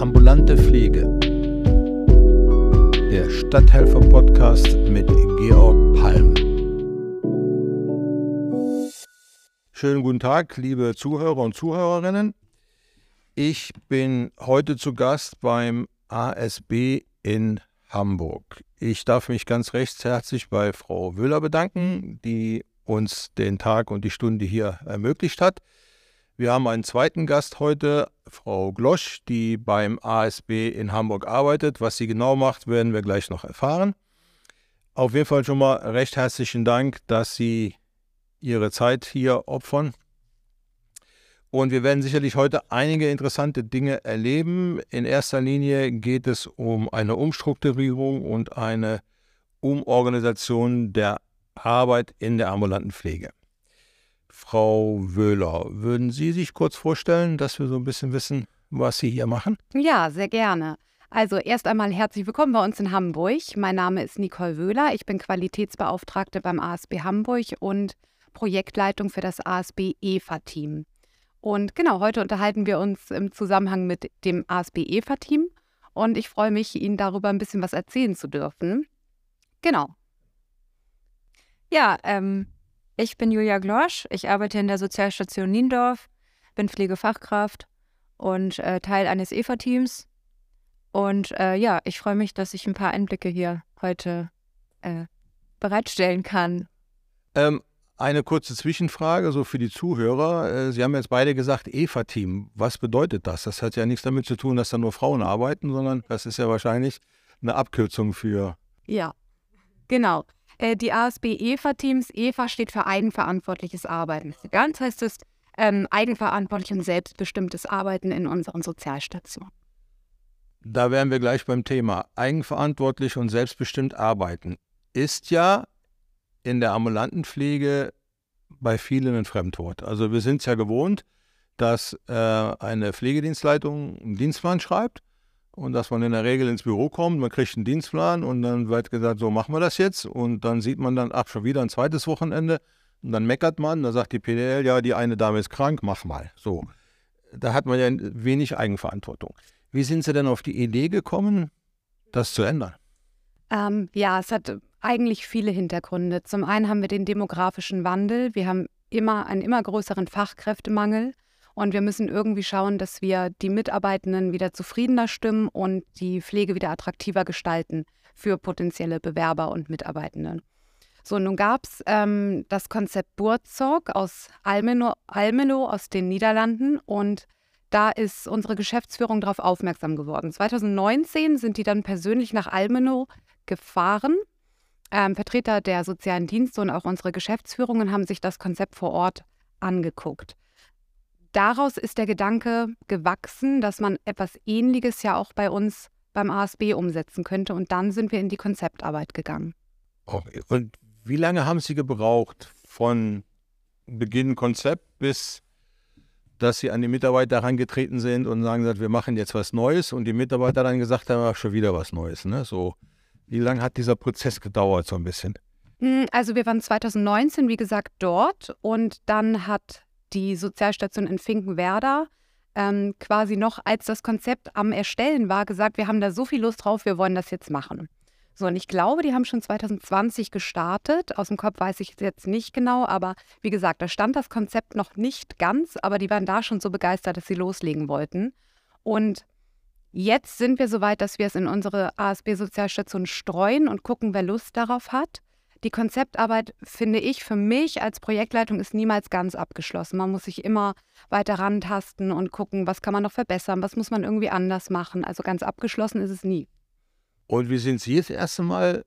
Ambulante Pflege. Der Stadthelfer-Podcast mit Georg Palm. Schönen guten Tag, liebe Zuhörer und Zuhörerinnen. Ich bin heute zu Gast beim ASB in Hamburg. Ich darf mich ganz recht herzlich bei Frau Wöhler bedanken, die uns den Tag und die Stunde hier ermöglicht hat. Wir haben einen zweiten Gast heute, Frau Glosch, die beim ASB in Hamburg arbeitet. Was sie genau macht, werden wir gleich noch erfahren. Auf jeden Fall schon mal recht herzlichen Dank, dass Sie Ihre Zeit hier opfern. Und wir werden sicherlich heute einige interessante Dinge erleben. In erster Linie geht es um eine Umstrukturierung und eine Umorganisation der Arbeit in der ambulanten Pflege. Frau Wöhler, würden Sie sich kurz vorstellen, dass wir so ein bisschen wissen, was Sie hier machen? Ja, sehr gerne. Also erst einmal herzlich willkommen bei uns in Hamburg. Mein Name ist Nicole Wöhler. Ich bin Qualitätsbeauftragte beim ASB Hamburg und Projektleitung für das ASB EFA-Team. Und genau, heute unterhalten wir uns im Zusammenhang mit dem ASB EFA-Team und ich freue mich, Ihnen darüber ein bisschen was erzählen zu dürfen. Genau. Ja, ähm, ich bin Julia Glosch. Ich arbeite in der Sozialstation Niendorf, bin Pflegefachkraft und äh, Teil eines EFA-Teams. Und äh, ja, ich freue mich, dass ich ein paar Einblicke hier heute äh, bereitstellen kann. Ähm, eine kurze Zwischenfrage, so für die Zuhörer. Äh, Sie haben jetzt beide gesagt, EFA-Team. Was bedeutet das? Das hat ja nichts damit zu tun, dass da nur Frauen arbeiten, sondern das ist ja wahrscheinlich eine Abkürzung für. Ja, genau. Äh, die ASB-EFA-Teams. EFA steht für eigenverantwortliches Arbeiten. Ganz heißt es ähm, eigenverantwortlich und selbstbestimmtes Arbeiten in unseren Sozialstationen. Da wären wir gleich beim Thema. Eigenverantwortlich und selbstbestimmt arbeiten ist ja in der ambulanten Pflege bei vielen ein Fremdwort. Also wir sind es ja gewohnt, dass äh, eine Pflegedienstleitung einen Dienstplan schreibt und dass man in der Regel ins Büro kommt, man kriegt einen Dienstplan und dann wird gesagt, so machen wir das jetzt und dann sieht man dann, ach, schon wieder ein zweites Wochenende und dann meckert man, da sagt die PDL, ja, die eine Dame ist krank, mach mal. So, da hat man ja wenig Eigenverantwortung. Wie sind Sie denn auf die Idee gekommen, das zu ändern? Ähm, ja, es hat eigentlich viele Hintergründe. Zum einen haben wir den demografischen Wandel. Wir haben immer einen immer größeren Fachkräftemangel. Und wir müssen irgendwie schauen, dass wir die Mitarbeitenden wieder zufriedener stimmen und die Pflege wieder attraktiver gestalten für potenzielle Bewerber und Mitarbeitenden. So, nun gab es ähm, das Konzept Burzog aus Almelo, Almelo aus den Niederlanden und da ist unsere Geschäftsführung darauf aufmerksam geworden. 2019 sind die dann persönlich nach Almelo gefahren. Ähm, Vertreter der sozialen Dienste und auch unsere Geschäftsführungen haben sich das Konzept vor Ort angeguckt daraus ist der Gedanke gewachsen, dass man etwas Ähnliches ja auch bei uns beim ASB umsetzen könnte. Und dann sind wir in die Konzeptarbeit gegangen. Okay. Und wie lange haben Sie gebraucht von Beginn Konzept bis dass Sie an die Mitarbeiter herangetreten sind und sagen, wir machen jetzt was Neues und die Mitarbeiter dann gesagt haben, schon wieder was Neues. Ne? So, wie lange hat dieser Prozess gedauert so ein bisschen? Hm, also wir waren 2019, wie gesagt, dort und dann hat die Sozialstation in Finkenwerder ähm, quasi noch, als das Konzept am Erstellen war, gesagt, wir haben da so viel Lust drauf, wir wollen das jetzt machen. So, und ich glaube, die haben schon 2020 gestartet. Aus dem Kopf weiß ich jetzt nicht genau, aber wie gesagt, da stand das Konzept noch nicht ganz, aber die waren da schon so begeistert, dass sie loslegen wollten. Und jetzt sind wir so weit, dass wir es in unsere ASB-Sozialstation streuen und gucken, wer Lust darauf hat. Die Konzeptarbeit, finde ich, für mich als Projektleitung ist niemals ganz abgeschlossen. Man muss sich immer weiter rantasten und gucken, was kann man noch verbessern, was muss man irgendwie anders machen. Also ganz abgeschlossen ist es nie. Und wie sind Sie das erste Mal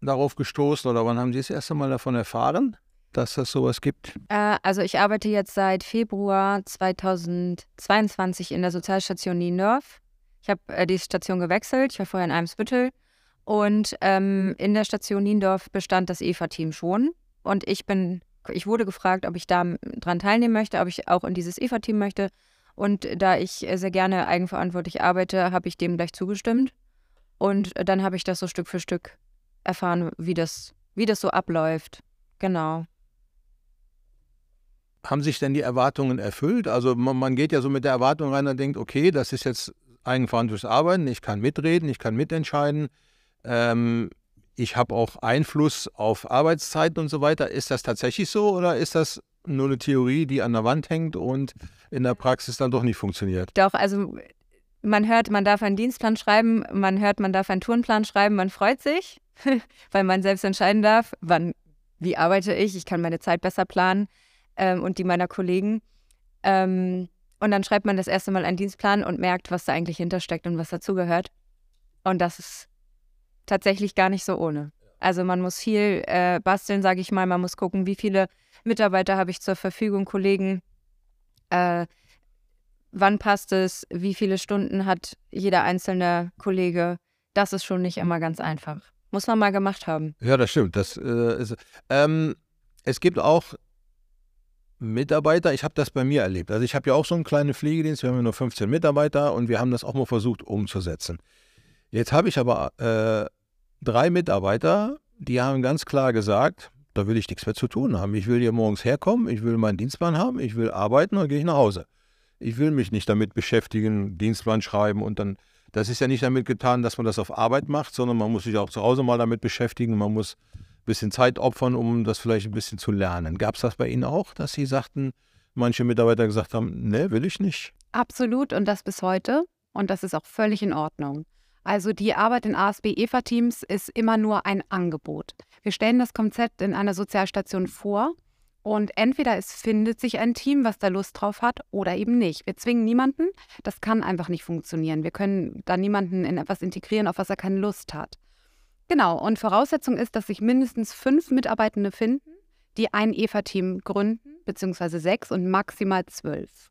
darauf gestoßen oder wann haben Sie das erste Mal davon erfahren, dass das sowas gibt? Äh, also ich arbeite jetzt seit Februar 2022 in der Sozialstation Niendorf. Ich habe äh, die Station gewechselt. Ich war vorher in Eimsbüttel und ähm, in der Station Niendorf bestand das EFA-Team schon. Und ich bin, ich wurde gefragt, ob ich da dran teilnehmen möchte, ob ich auch in dieses EFA-Team möchte. Und da ich sehr gerne eigenverantwortlich arbeite, habe ich dem gleich zugestimmt. Und dann habe ich das so Stück für Stück erfahren, wie das, wie das so abläuft. Genau. Haben sich denn die Erwartungen erfüllt? Also man, man geht ja so mit der Erwartung rein und denkt, okay, das ist jetzt eigenverantwortliches Arbeiten, ich kann mitreden, ich kann mitentscheiden. Ähm, ich habe auch Einfluss auf Arbeitszeiten und so weiter. Ist das tatsächlich so oder ist das nur eine Theorie, die an der Wand hängt und in der Praxis dann doch nicht funktioniert? Doch, also man hört, man darf einen Dienstplan schreiben, man hört, man darf einen Tourenplan schreiben, man freut sich, weil man selbst entscheiden darf, wann, wie arbeite ich, ich kann meine Zeit besser planen ähm, und die meiner Kollegen. Ähm, und dann schreibt man das erste Mal einen Dienstplan und merkt, was da eigentlich hintersteckt und was dazugehört. Und das ist tatsächlich gar nicht so ohne. Also man muss viel äh, basteln, sage ich mal. Man muss gucken, wie viele Mitarbeiter habe ich zur Verfügung, Kollegen. Äh, wann passt es? Wie viele Stunden hat jeder einzelne Kollege? Das ist schon nicht immer ganz einfach. Muss man mal gemacht haben. Ja, das stimmt. Das, äh, ist, ähm, es gibt auch Mitarbeiter, ich habe das bei mir erlebt. Also ich habe ja auch so einen kleinen Pflegedienst, wir haben ja nur 15 Mitarbeiter und wir haben das auch mal versucht umzusetzen. Jetzt habe ich aber äh, drei Mitarbeiter, die haben ganz klar gesagt, da will ich nichts mehr zu tun haben. Ich will hier morgens herkommen, ich will meinen Dienstplan haben, ich will arbeiten und gehe ich nach Hause. Ich will mich nicht damit beschäftigen, Dienstplan schreiben und dann, das ist ja nicht damit getan, dass man das auf Arbeit macht, sondern man muss sich auch zu Hause mal damit beschäftigen, man muss bisschen Zeit opfern, um das vielleicht ein bisschen zu lernen. Gab es das bei Ihnen auch, dass Sie sagten, manche Mitarbeiter gesagt haben, nee, will ich nicht? Absolut und das bis heute. Und das ist auch völlig in Ordnung. Also die Arbeit in ASB-EFA-Teams ist immer nur ein Angebot. Wir stellen das Konzept in einer Sozialstation vor und entweder es findet sich ein Team, was da Lust drauf hat, oder eben nicht. Wir zwingen niemanden. Das kann einfach nicht funktionieren. Wir können da niemanden in etwas integrieren, auf was er keine Lust hat. Genau, und Voraussetzung ist, dass sich mindestens fünf Mitarbeitende finden, die ein EVA-Team gründen, beziehungsweise sechs und maximal zwölf.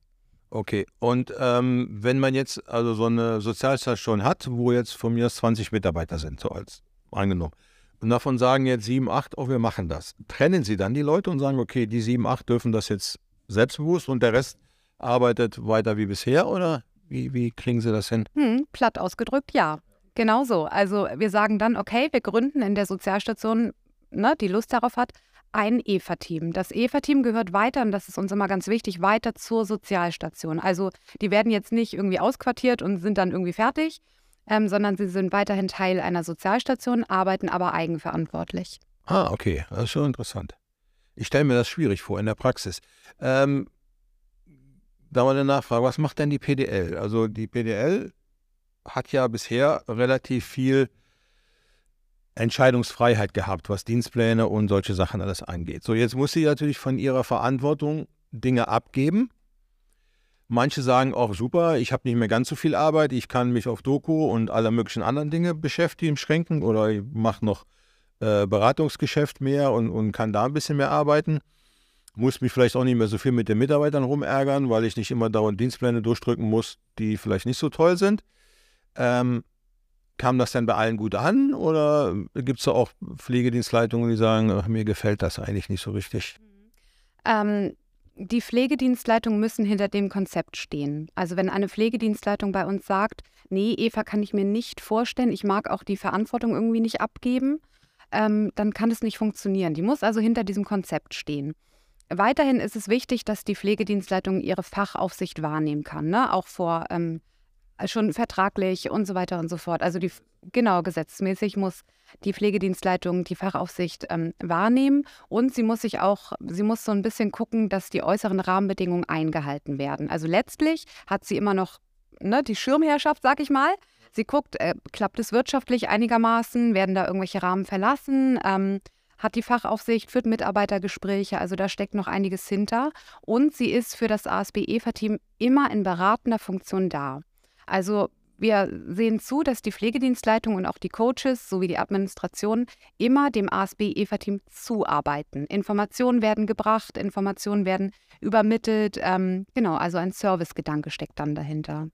Okay, und ähm, wenn man jetzt also so eine Sozialstation hat, wo jetzt von mir 20 Mitarbeiter sind, so als angenommen, und davon sagen jetzt sieben, acht, oh, wir machen das. Trennen Sie dann die Leute und sagen, okay, die sieben, acht dürfen das jetzt selbstbewusst und der Rest arbeitet weiter wie bisher oder wie, wie kriegen Sie das hin? Hm, platt ausgedrückt, ja. Genau so. Also wir sagen dann, okay, wir gründen in der Sozialstation, ne, die Lust darauf hat, ein EFA-Team. Das EFA-Team gehört weiter, und das ist uns immer ganz wichtig, weiter zur Sozialstation. Also die werden jetzt nicht irgendwie ausquartiert und sind dann irgendwie fertig, ähm, sondern sie sind weiterhin Teil einer Sozialstation, arbeiten aber eigenverantwortlich. Ah, okay, das ist schon interessant. Ich stelle mir das schwierig vor in der Praxis. Ähm, da mal eine Nachfrage, was macht denn die PDL? Also die PDL hat ja bisher relativ viel Entscheidungsfreiheit gehabt, was Dienstpläne und solche Sachen alles angeht. So, jetzt muss sie natürlich von ihrer Verantwortung Dinge abgeben. Manche sagen auch, super, ich habe nicht mehr ganz so viel Arbeit, ich kann mich auf Doku und alle möglichen anderen Dinge beschäftigen, schränken oder ich mache noch äh, Beratungsgeschäft mehr und, und kann da ein bisschen mehr arbeiten. Muss mich vielleicht auch nicht mehr so viel mit den Mitarbeitern rumärgern, weil ich nicht immer dauernd Dienstpläne durchdrücken muss, die vielleicht nicht so toll sind. Ähm, kam das denn bei allen gut an oder gibt es da auch Pflegedienstleitungen, die sagen, ach, mir gefällt das eigentlich nicht so richtig? Ähm, die Pflegedienstleitungen müssen hinter dem Konzept stehen. Also wenn eine Pflegedienstleitung bei uns sagt, nee, Eva kann ich mir nicht vorstellen, ich mag auch die Verantwortung irgendwie nicht abgeben, ähm, dann kann es nicht funktionieren. Die muss also hinter diesem Konzept stehen. Weiterhin ist es wichtig, dass die Pflegedienstleitung ihre Fachaufsicht wahrnehmen kann, ne? auch vor ähm, schon vertraglich und so weiter und so fort. Also die, genau, gesetzmäßig muss die Pflegedienstleitung die Fachaufsicht ähm, wahrnehmen und sie muss sich auch, sie muss so ein bisschen gucken, dass die äußeren Rahmenbedingungen eingehalten werden. Also letztlich hat sie immer noch ne, die Schirmherrschaft, sag ich mal. Sie guckt, äh, klappt es wirtschaftlich einigermaßen, werden da irgendwelche Rahmen verlassen, ähm, hat die Fachaufsicht, führt Mitarbeitergespräche, also da steckt noch einiges hinter. Und sie ist für das ASB-EFA-Team immer in beratender Funktion da. Also wir sehen zu, dass die Pflegedienstleitung und auch die Coaches sowie die Administration immer dem ASB-EFA-Team zuarbeiten. Informationen werden gebracht, Informationen werden übermittelt. Ähm, genau, also ein Servicegedanke steckt dann dahinter.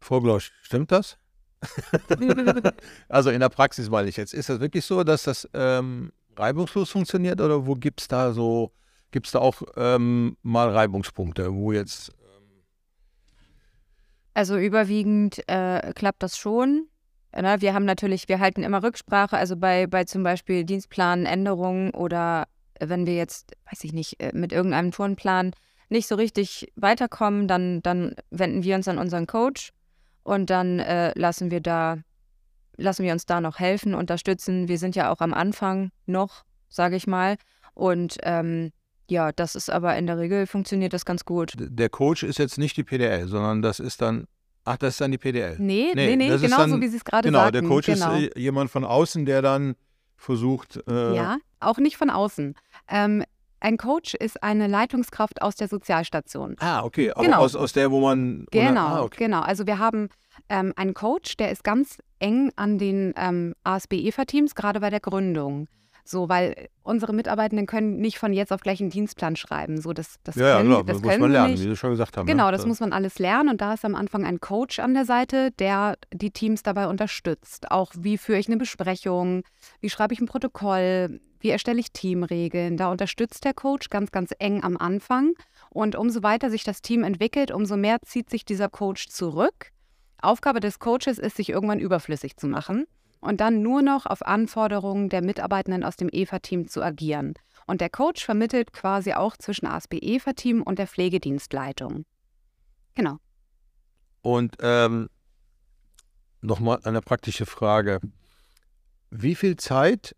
Frau Blosch, stimmt das? also in der Praxis meine ich jetzt. Ist das wirklich so, dass das ähm, reibungslos funktioniert oder wo gibt es da so, gibt es da auch ähm, mal Reibungspunkte, wo jetzt also überwiegend äh, klappt das schon. Na, ne? wir haben natürlich, wir halten immer Rücksprache, also bei, bei zum Beispiel Dienstplanänderungen oder wenn wir jetzt, weiß ich nicht, äh, mit irgendeinem Turnplan nicht so richtig weiterkommen, dann, dann wenden wir uns an unseren Coach und dann äh, lassen wir da, lassen wir uns da noch helfen, unterstützen. Wir sind ja auch am Anfang noch, sage ich mal. Und ähm, ja, das ist aber in der Regel funktioniert das ganz gut. Der Coach ist jetzt nicht die PDL, sondern das ist dann, ach, das ist dann die PDL. Nee, nee, nee, genau dann- so, wie Sie es gerade Genau, sagten. der Coach genau. ist äh, jemand von außen, der dann versucht, äh, Ja, auch nicht von außen. Ähm, ein Coach ist eine Leitungskraft aus der Sozialstation. Ah, okay, aber Genau. aus, aus der, wo man. Genau, ah, okay. genau. Also wir haben ähm, einen Coach, der ist ganz eng an den ähm, ASB-EFA-Teams, gerade bei der Gründung. So, weil unsere Mitarbeitenden können nicht von jetzt auf gleich einen Dienstplan schreiben. So, das, das Ja, ja, können, klar, das das muss man lernen, nicht. wie Sie schon gesagt haben. Genau, ne? das muss man alles lernen und da ist am Anfang ein Coach an der Seite, der die Teams dabei unterstützt. Auch wie führe ich eine Besprechung, wie schreibe ich ein Protokoll, wie erstelle ich Teamregeln. Da unterstützt der Coach ganz, ganz eng am Anfang und umso weiter sich das Team entwickelt, umso mehr zieht sich dieser Coach zurück. Aufgabe des Coaches ist, sich irgendwann überflüssig zu machen und dann nur noch auf Anforderungen der Mitarbeitenden aus dem EVA-Team zu agieren. Und der Coach vermittelt quasi auch zwischen ASB-EVA-Team und der Pflegedienstleitung. Genau. Und ähm, nochmal eine praktische Frage. Wie viel Zeit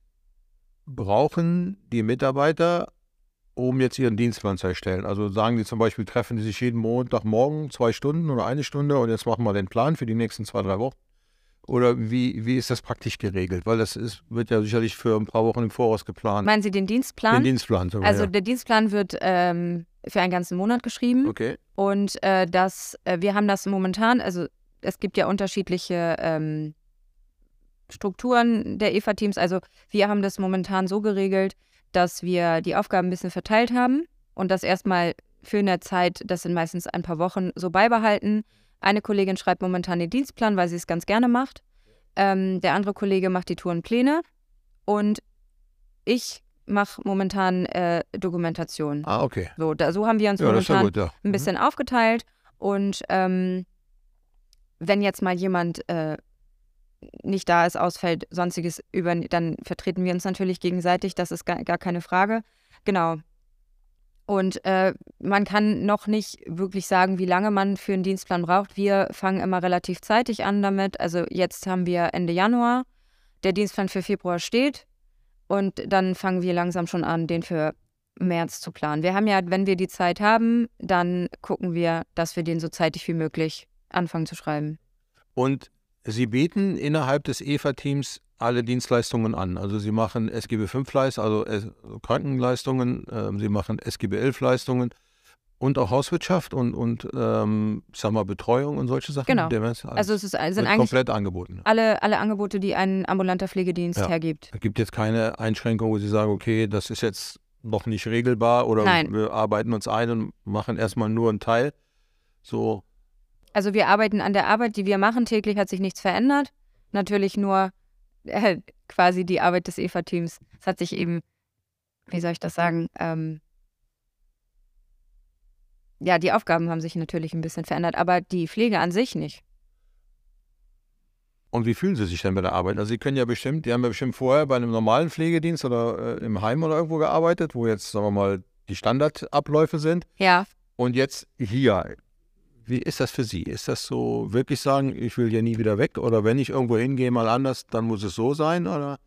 brauchen die Mitarbeiter, um jetzt ihren Dienstplan zu erstellen? Also sagen die zum Beispiel, treffen die sich jeden Montagmorgen zwei Stunden oder eine Stunde und jetzt machen wir den Plan für die nächsten zwei, drei Wochen? Oder wie, wie ist das praktisch geregelt? Weil das ist, wird ja sicherlich für ein paar Wochen im Voraus geplant. Meinen Sie den Dienstplan? Den Dienstplan. sogar, also ja. der Dienstplan wird ähm, für einen ganzen Monat geschrieben. Okay. Und äh, das, äh, wir haben das momentan, also es gibt ja unterschiedliche ähm, Strukturen der EVA-Teams. Also wir haben das momentan so geregelt, dass wir die Aufgaben ein bisschen verteilt haben und das erstmal für eine Zeit, das sind meistens ein paar Wochen, so beibehalten. Eine Kollegin schreibt momentan den Dienstplan, weil sie es ganz gerne macht. Ähm, der andere Kollege macht die Tourenpläne und ich mache momentan äh, Dokumentation. Ah, okay. So, da, so haben wir uns Ja, momentan gut, ja. ein bisschen aufgeteilt. Und ähm, wenn jetzt mal jemand äh, nicht da ist, ausfällt, sonstiges über, dann vertreten wir uns natürlich gegenseitig. Das ist gar, gar keine Frage. Genau. Und äh, man kann noch nicht wirklich sagen, wie lange man für einen Dienstplan braucht. Wir fangen immer relativ zeitig an damit. Also jetzt haben wir Ende Januar. Der Dienstplan für Februar steht. Und dann fangen wir langsam schon an, den für März zu planen. Wir haben ja, wenn wir die Zeit haben, dann gucken wir, dass wir den so zeitig wie möglich anfangen zu schreiben. Und Sie bieten innerhalb des EVA-Teams alle Dienstleistungen an. Also Sie machen SGB 5 Leistungen, also äh, Krankenleistungen, ähm, Sie machen SGB 11 Leistungen und auch Hauswirtschaft und, und ähm, sag mal, Betreuung und solche Sachen. Genau. Also es ist, sind eigentlich komplett angeboten. alle, alle Angebote, die ein ambulanter Pflegedienst Ja. hergibt. Es gibt jetzt keine Einschränkung, wo Sie sagen, okay, das ist jetzt noch nicht regelbar oder Nein. wir arbeiten uns ein und machen erstmal nur einen Teil. So, Also wir arbeiten an der Arbeit, die wir machen. Täglich hat sich nichts verändert. Natürlich nur äh, quasi die Arbeit des EVA-Teams. Es hat sich eben, wie soll ich das sagen, ähm, ja, die Aufgaben haben sich natürlich ein bisschen verändert, aber die Pflege an sich nicht. Und wie fühlen Sie sich denn bei der Arbeit? Also Sie können ja bestimmt, die haben ja bestimmt vorher bei einem normalen Pflegedienst oder äh, im Heim oder irgendwo gearbeitet, wo jetzt, sagen wir mal, die Standardabläufe sind. Ja, Und jetzt hier. Wie ist das für Sie? Ist das so wirklich sagen, ich will hier nie wieder weg? Oder wenn ich irgendwo hingehe, mal anders, dann muss es so sein? Oder?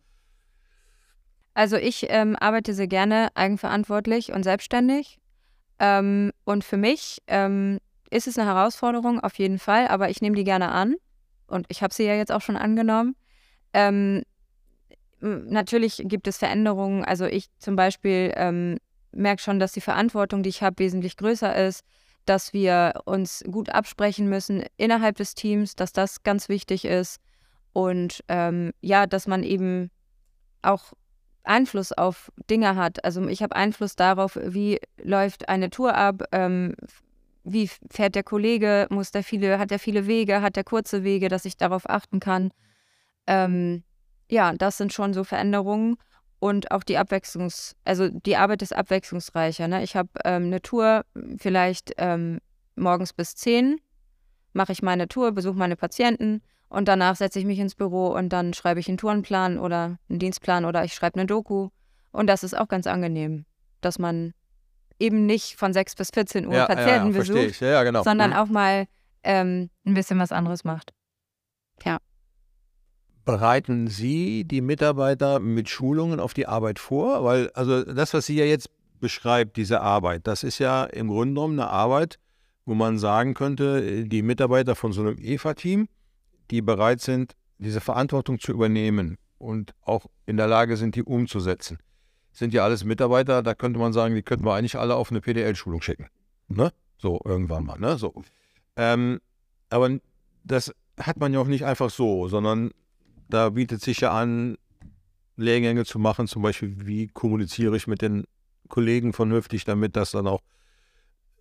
Also ich ähm, arbeite sehr gerne eigenverantwortlich und selbstständig. Ähm, und für mich ähm, ist es eine Herausforderung, auf jeden Fall, aber ich nehme die gerne an. Und ich habe sie ja jetzt auch schon angenommen. Ähm, natürlich gibt es Veränderungen. Also ich zum Beispiel ähm, merke schon, dass die Verantwortung, die ich habe, wesentlich größer ist, dass wir uns gut absprechen müssen innerhalb des Teams, dass das ganz wichtig ist. Und ähm, ja, dass man eben auch Einfluss auf Dinge hat. Also ich habe Einfluss darauf, wie läuft eine Tour ab, ähm, wie fährt der Kollege, muss der viele, hat er viele Wege, hat er kurze Wege, dass ich darauf achten kann. Ähm, ja, das sind schon so Veränderungen und auch die Abwechslungs-, also die Arbeit ist abwechslungsreicher. Ne? Ich habe ähm, eine Tour, vielleicht ähm, morgens bis 10 mache ich meine Tour, besuche meine Patienten und danach setze ich mich ins Büro und dann schreibe ich einen Tourenplan oder einen Dienstplan oder ich schreibe eine Doku. Und das ist auch ganz angenehm, dass man eben nicht von 6 bis 14 Uhr Patienten besucht, ich. Ja, ja, genau. sondern Mhm. auch mal ähm, ein bisschen was anderes macht. Ja. Bereiten Sie die Mitarbeiter mit Schulungen auf die Arbeit vor? Weil, also das, was Sie ja jetzt beschreibt, diese Arbeit, das ist ja im Grunde genommen eine Arbeit, wo man sagen könnte, die Mitarbeiter von so einem EFA-Team, die bereit sind, diese Verantwortung zu übernehmen und auch in der Lage sind, die umzusetzen, sind ja alles Mitarbeiter, da könnte man sagen, die könnten wir eigentlich alle auf eine PDL-Schulung schicken. Ne? So, irgendwann mal. Ne? So. Ähm, aber das hat man ja auch nicht einfach so, sondern da bietet sich ja an, Lehrgänge zu machen, zum Beispiel, wie kommuniziere ich mit den Kollegen vernünftig, damit das dann auch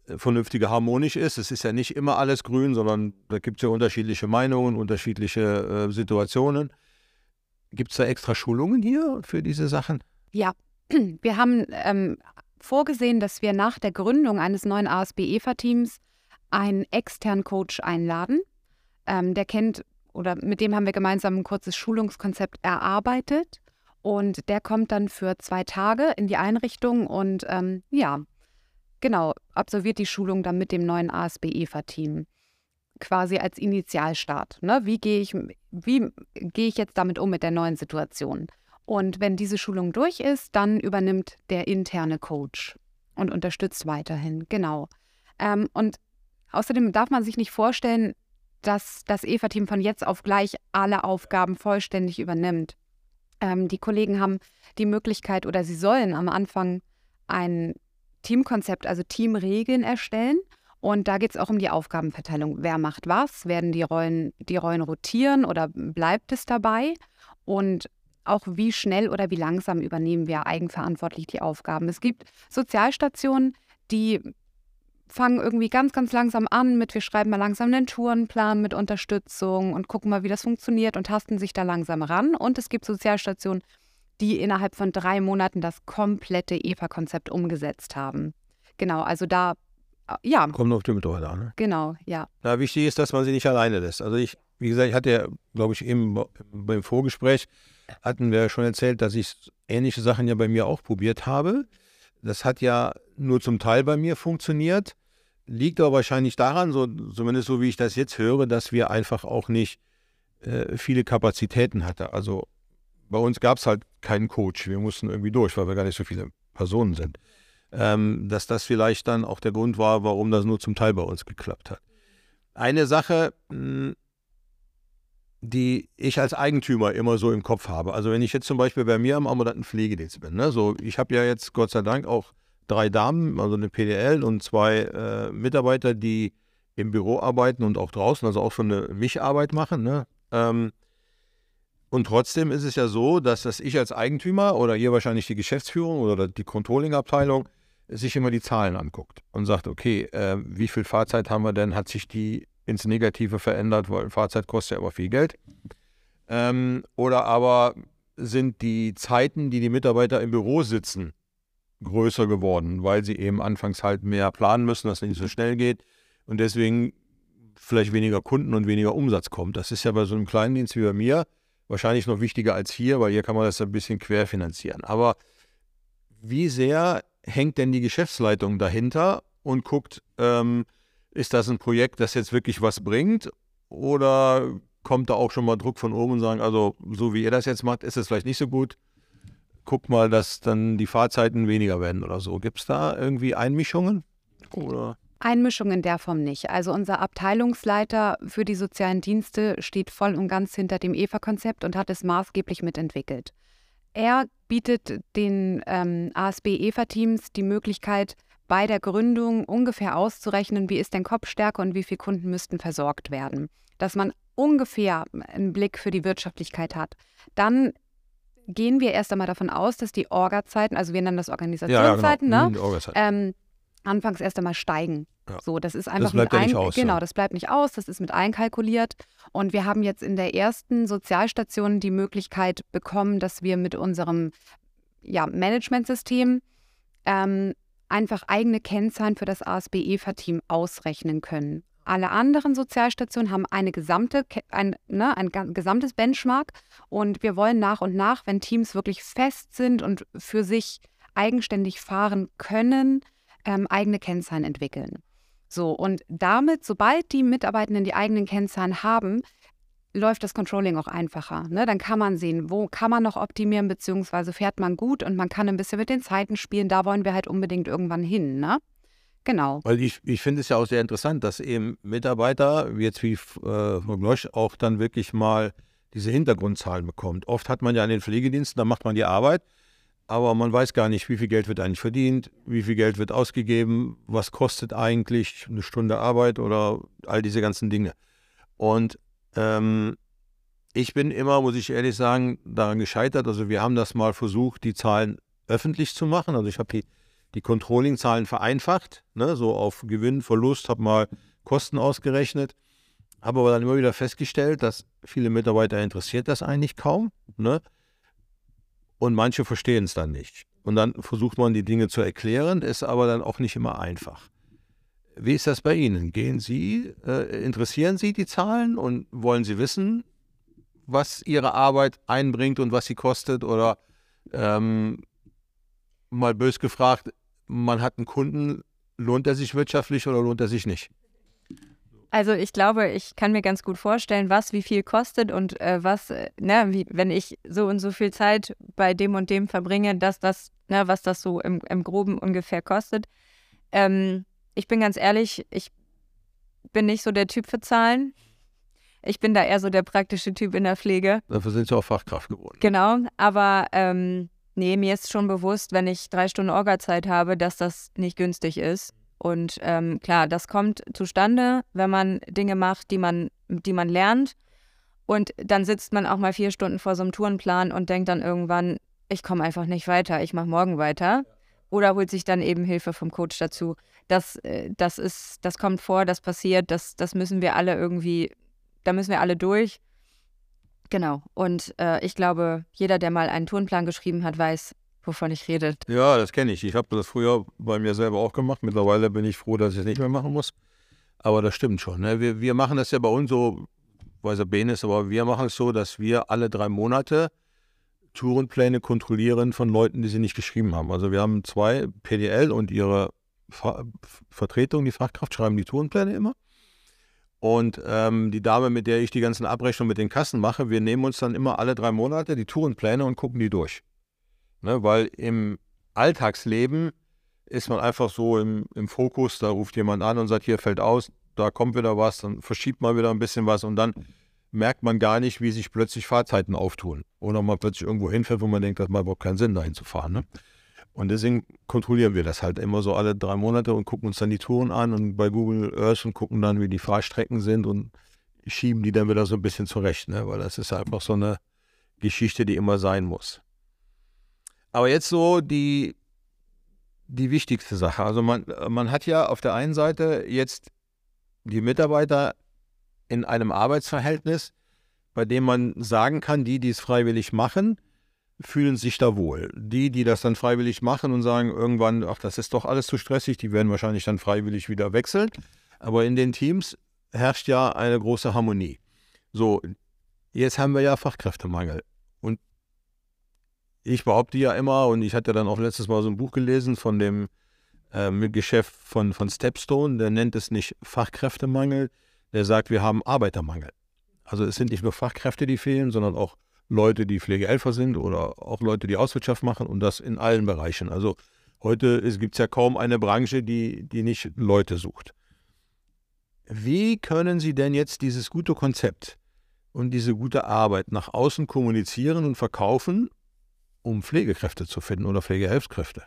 äh, vernünftige harmonisch ist. Es ist ja nicht immer alles grün, sondern da gibt es ja unterschiedliche Meinungen, unterschiedliche äh, Situationen. Gibt es da extra Schulungen hier für diese Sachen? Ja, wir haben ähm, vorgesehen, dass wir nach der Gründung eines neuen ASB-EFA-Teams einen externen Coach einladen. Ähm, der kennt oder mit dem haben wir gemeinsam ein kurzes Schulungskonzept erarbeitet. Und der kommt dann für zwei Tage in die Einrichtung und ähm, ja, genau, absolviert die Schulung dann mit dem neuen ASB-EFA-Team. Quasi als Initialstart. Ne? Wie gehe ich, wie ich jetzt damit um mit der neuen Situation? Und wenn diese Schulung durch ist, dann übernimmt der interne Coach und unterstützt weiterhin. Genau. Ähm, und außerdem darf man sich nicht vorstellen, dass das EFA-Team von jetzt auf gleich alle Aufgaben vollständig übernimmt. Ähm, die Kollegen haben die Möglichkeit oder sie sollen am Anfang ein Teamkonzept, also Teamregeln erstellen. Und da geht es auch um die Aufgabenverteilung. Wer macht was? Werden die Rollen, die Rollen rotieren oder bleibt es dabei? Und auch wie schnell oder wie langsam übernehmen wir eigenverantwortlich die Aufgaben. Es gibt Sozialstationen, die fangen irgendwie ganz, ganz langsam an mit, wir schreiben mal langsam einen Tourenplan mit Unterstützung und gucken mal, wie das funktioniert und tasten sich da langsam ran. Und es gibt Sozialstationen, die innerhalb von drei Monaten das komplette EVA-Konzept umgesetzt haben. Genau, also da, äh, ja. Kommt auf die Mitarbeiter an. Ne? Genau, ja. Na, wichtig ist, dass man sie nicht alleine lässt. Also ich, wie gesagt, ich hatte ja, glaube ich, eben beim Vorgespräch hatten wir schon erzählt, dass ich ähnliche Sachen ja bei mir auch probiert habe. Das hat ja nur zum Teil bei mir funktioniert, liegt aber wahrscheinlich daran, so, zumindest so wie ich das jetzt höre, dass wir einfach auch nicht äh, viele Kapazitäten hatten. Also bei uns gab es halt keinen Coach. Wir mussten irgendwie durch, weil wir gar nicht so viele Personen sind. Ähm, dass das vielleicht dann auch der Grund war, warum das nur zum Teil bei uns geklappt hat. Eine Sache, hm, die ich als Eigentümer immer so im Kopf habe. Also wenn ich jetzt zum Beispiel bei mir am ambulanten Pflegedienst bin, ne, so ich habe ja jetzt Gott sei Dank auch drei Damen, also eine PDL und zwei äh, Mitarbeiter, die im Büro arbeiten und auch draußen, also auch schon eine Mischarbeit machen. Ne? Ähm, und trotzdem ist es ja so, dass das ich als Eigentümer oder hier wahrscheinlich die Geschäftsführung oder die Controlling-Abteilung sich immer die Zahlen anguckt und sagt, okay, äh, wie viel Fahrzeit haben wir denn? Hat sich die ins Negative verändert, weil Fahrzeit kostet ja immer viel Geld. Ähm, oder aber sind die Zeiten, die die Mitarbeiter im Büro sitzen, größer geworden, weil sie eben anfangs halt mehr planen müssen, dass es nicht so schnell geht und deswegen vielleicht weniger Kunden und weniger Umsatz kommt. Das ist ja bei so einem kleinen Dienst wie bei mir wahrscheinlich noch wichtiger als hier, weil hier kann man das ein bisschen querfinanzieren. Aber wie sehr hängt denn die Geschäftsleitung dahinter und guckt, ähm, ist das ein Projekt, das jetzt wirklich was bringt? Oder kommt da auch schon mal Druck von oben und sagen, also so wie ihr das jetzt macht, ist es vielleicht nicht so gut? Guckt mal, dass dann die Fahrzeiten weniger werden oder so. Gibt es da irgendwie Einmischungen? Oder? Einmischung in der Form nicht. Also unser Abteilungsleiter für die sozialen Dienste steht voll und ganz hinter dem EVA-Konzept und hat es maßgeblich mitentwickelt. Er bietet den ähm, ASB-EVA-Teams die Möglichkeit, bei der Gründung ungefähr auszurechnen, wie ist denn Kopfstärke und wie viele Kunden müssten versorgt werden. Dass man ungefähr einen Blick für die Wirtschaftlichkeit hat. Dann gehen wir erst einmal davon aus, dass die Orga-Zeiten, also wir nennen das Organisationszeiten, ja, ja, genau. ne? Mhm, ähm, anfangs erst einmal steigen. Ja. So, das ist einfach das bleibt mit ja nicht aus, genau, das bleibt nicht aus, das ist mit einkalkuliert. Und wir haben jetzt in der ersten Sozialstation die Möglichkeit bekommen, dass wir mit unserem ja, Managementsystem ähm, einfach eigene Kennzahlen für das ASB-EFA-Team ausrechnen können. Alle anderen Sozialstationen haben eine gesamte, ein, ne, ein gesamtes Benchmark und wir wollen nach und nach, wenn Teams wirklich fest sind und für sich eigenständig fahren können, ähm, eigene Kennzahlen entwickeln. So, und damit, sobald die Mitarbeitenden die eigenen Kennzahlen haben, läuft das Controlling auch einfacher. Ne? Dann kann man sehen, wo kann man noch optimieren, beziehungsweise fährt man gut und man kann ein bisschen mit den Zeiten spielen. Da wollen wir halt unbedingt irgendwann hin. Ne? Genau. Weil ich, ich finde es ja auch sehr interessant, dass eben Mitarbeiter, jetzt wie äh, Glosch, auch dann wirklich mal diese Hintergrundzahlen bekommt. Oft hat man ja in den Pflegediensten, da macht man die Arbeit, aber man weiß gar nicht, wie viel Geld wird eigentlich verdient, wie viel Geld wird ausgegeben, was kostet eigentlich eine Stunde Arbeit oder all diese ganzen Dinge. Und ähm, ich bin immer, muss ich ehrlich sagen, daran gescheitert. Also wir haben das mal versucht, die Zahlen öffentlich zu machen. Also ich habe die, die Controlling-Zahlen vereinfacht, ne, so auf Gewinn, Verlust, habe mal Kosten ausgerechnet, habe aber dann immer wieder festgestellt, dass viele Mitarbeiter interessiert das eigentlich kaum. Ne? Und manche verstehen es dann nicht. Und dann versucht man die Dinge zu erklären, ist aber dann auch nicht immer einfach. Wie ist das bei Ihnen? Gehen Sie, äh, interessieren Sie die Zahlen und wollen Sie wissen, was Ihre Arbeit einbringt und was sie kostet? Oder ähm, mal bös gefragt, man hat einen Kunden, lohnt er sich wirtschaftlich oder lohnt er sich nicht? Also ich glaube, ich kann mir ganz gut vorstellen, was wie viel kostet und äh, was, äh, ne, wie, wenn ich so und so viel Zeit bei dem und dem verbringe, dass das, ne, was das so im, im Groben ungefähr kostet. Ähm, ich bin ganz ehrlich, ich bin nicht so der Typ für Zahlen. Ich bin da eher so der praktische Typ in der Pflege. Dafür sind Sie auch Fachkraft geworden. Genau, aber ähm, nee, mir ist schon bewusst, wenn ich drei Stunden Orga-Zeit habe, dass das nicht günstig ist. Und ähm, klar, das kommt zustande, wenn man Dinge macht, die man, die man lernt. Und dann sitzt man auch mal vier Stunden vor so einem Tourenplan und denkt dann irgendwann, ich komme einfach nicht weiter, ich mache morgen weiter. Oder holt sich dann eben Hilfe vom Coach dazu. Das, äh, das ist, das kommt vor, das passiert, das, das müssen wir alle irgendwie, da müssen wir alle durch. Genau. Und äh, ich glaube, jeder, der mal einen Turnplan geschrieben hat, weiß, wovon ich rede. Ja, das kenne ich. Ich habe das früher bei mir selber auch gemacht. Mittlerweile bin ich froh, dass ich es nicht mehr machen muss. Aber das stimmt schon. Ne? Wir, wir machen das ja bei uns so, weiß er ist, aber wir machen es so, dass wir alle drei Monate Tourenpläne kontrollieren von Leuten, die sie nicht geschrieben haben. Also wir haben zwei, PDL und ihre Ver Vertretung, die Fachkraft, schreiben die Tourenpläne immer. Und ähm, die Dame, mit der ich die ganzen Abrechnungen mit den Kassen mache, wir nehmen uns dann immer alle drei Monate die Tourenpläne und gucken die durch. Ne, weil im Alltagsleben ist man einfach so im, im Fokus, da ruft jemand an und sagt, hier fällt aus, da kommt wieder was, dann verschiebt man wieder ein bisschen was und dann merkt man gar nicht, wie sich plötzlich Fahrzeiten auftun. Oder man plötzlich irgendwo hinfährt, wo man denkt, das macht überhaupt keinen Sinn, dahin zu fahren. Ne? Und deswegen kontrollieren wir das halt immer so alle drei Monate und gucken uns dann die Touren an und bei Google Earth und gucken dann, wie die Fahrstrecken sind und schieben die dann wieder so ein bisschen zurecht, ne? weil das ist einfach so eine Geschichte, die immer sein muss. Aber jetzt so die, die wichtigste Sache. Also man, man hat ja auf der einen Seite jetzt die Mitarbeiter in einem Arbeitsverhältnis, bei dem man sagen kann, die, die es freiwillig machen, fühlen sich da wohl. Die, die das dann freiwillig machen und sagen irgendwann, ach, das ist doch alles zu stressig, die werden wahrscheinlich dann freiwillig wieder wechseln. Aber in den Teams herrscht ja eine große Harmonie. So, jetzt haben wir ja Fachkräftemangel. Und ich behaupte ja immer, und ich hatte dann auch letztes Mal so ein Buch gelesen von dem ähm, Geschäft von, von Stepstone, der nennt es nicht Fachkräftemangel, der sagt, wir haben Arbeitermangel. Also es sind nicht nur Fachkräfte, die fehlen, sondern auch Leute, die Pflegehelfer sind oder auch Leute, die Auswirtschaft machen und das in allen Bereichen. Also heute gibt es ja kaum eine Branche, die, die nicht Leute sucht. Wie können Sie denn jetzt dieses gute Konzept und diese gute Arbeit nach außen kommunizieren und verkaufen, um Pflegekräfte zu finden oder Pflegehelfskräfte?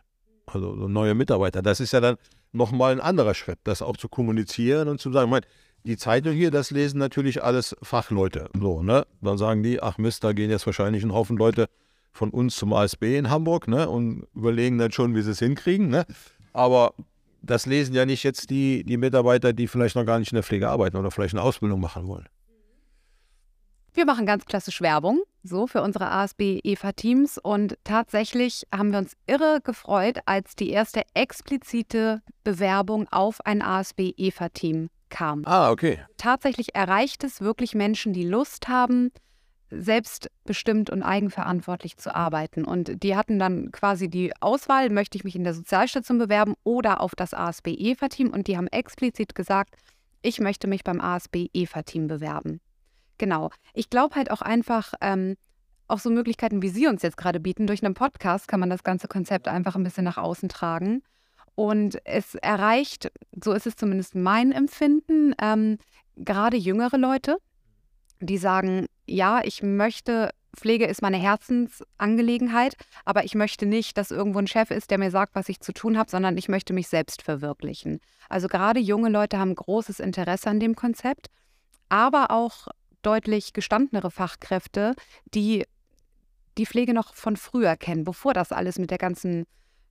Also so neue Mitarbeiter. Das ist ja dann nochmal ein anderer Schritt, das auch zu kommunizieren und zu sagen, mein, die Zeitung hier, das lesen natürlich alles Fachleute. So, ne? Dann sagen die, ach Mist, da gehen jetzt wahrscheinlich ein Haufen Leute von uns zum ASB in Hamburg, ne? Und überlegen dann schon, wie sie es hinkriegen, ne? Aber das lesen ja nicht jetzt die, die Mitarbeiter, die vielleicht noch gar nicht in der Pflege arbeiten oder vielleicht eine Ausbildung machen wollen. Wir machen ganz klassisch Werbung, so für unsere ASB-EFA-Teams. Und tatsächlich haben wir uns irre gefreut, als die erste explizite Bewerbung auf ein ASB-EFA-Team kam. Ah, okay. Tatsächlich erreicht es wirklich Menschen, die Lust haben, selbstbestimmt und eigenverantwortlich zu arbeiten. Und die hatten dann quasi die Auswahl, möchte ich mich in der Sozialstation bewerben oder auf das ASB-EFA-Team. Und die haben explizit gesagt, ich möchte mich beim ASB-EFA-Team bewerben. Genau. Ich glaube halt auch einfach, ähm, auch so Möglichkeiten, wie Sie uns jetzt gerade bieten, durch einen Podcast kann man das ganze Konzept einfach ein bisschen nach außen tragen. Und es erreicht, so ist es zumindest mein Empfinden, ähm, gerade jüngere Leute, die sagen, ja, ich möchte, Pflege ist meine Herzensangelegenheit, aber ich möchte nicht, dass irgendwo ein Chef ist, der mir sagt, was ich zu tun habe, sondern ich möchte mich selbst verwirklichen. Also gerade junge Leute haben großes Interesse an dem Konzept, aber auch deutlich gestandenere Fachkräfte, die die Pflege noch von früher kennen, bevor das alles mit der ganzen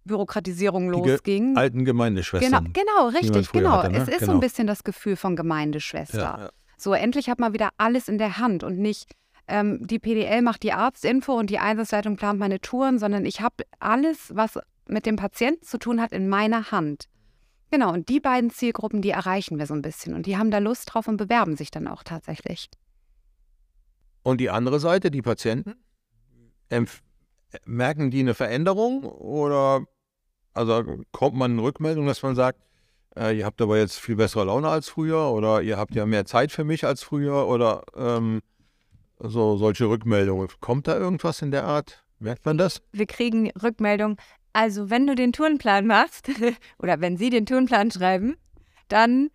Bürokratisierung Die losging. Ge alten Gemeindeschwestern. Genau, genau, richtig, genau. hatte, ne? Es ist so Genau. ein bisschen das Gefühl von Gemeindeschwester. Ja, ja. So, endlich hat man wieder alles in der Hand und nicht ähm, die PDL macht die Arztinfo und die Einsatzleitung plant meine Touren, sondern ich habe alles, was mit dem Patienten zu tun hat, in meiner Hand. Genau, und die beiden Zielgruppen, die erreichen wir so ein bisschen und die haben da Lust drauf und bewerben sich dann auch tatsächlich. Und die andere Seite, die Patienten, merken die eine Veränderung oder also kommt man in Rückmeldung, dass man sagt, äh, ihr habt aber jetzt viel bessere Laune als früher oder ihr habt ja mehr Zeit für mich als früher oder ähm, so solche Rückmeldungen. Kommt da irgendwas in der Art? Merkt man das? Wir kriegen Rückmeldung. Also, wenn du den Tourenplan machst oder wenn Sie den Tourenplan schreiben, dann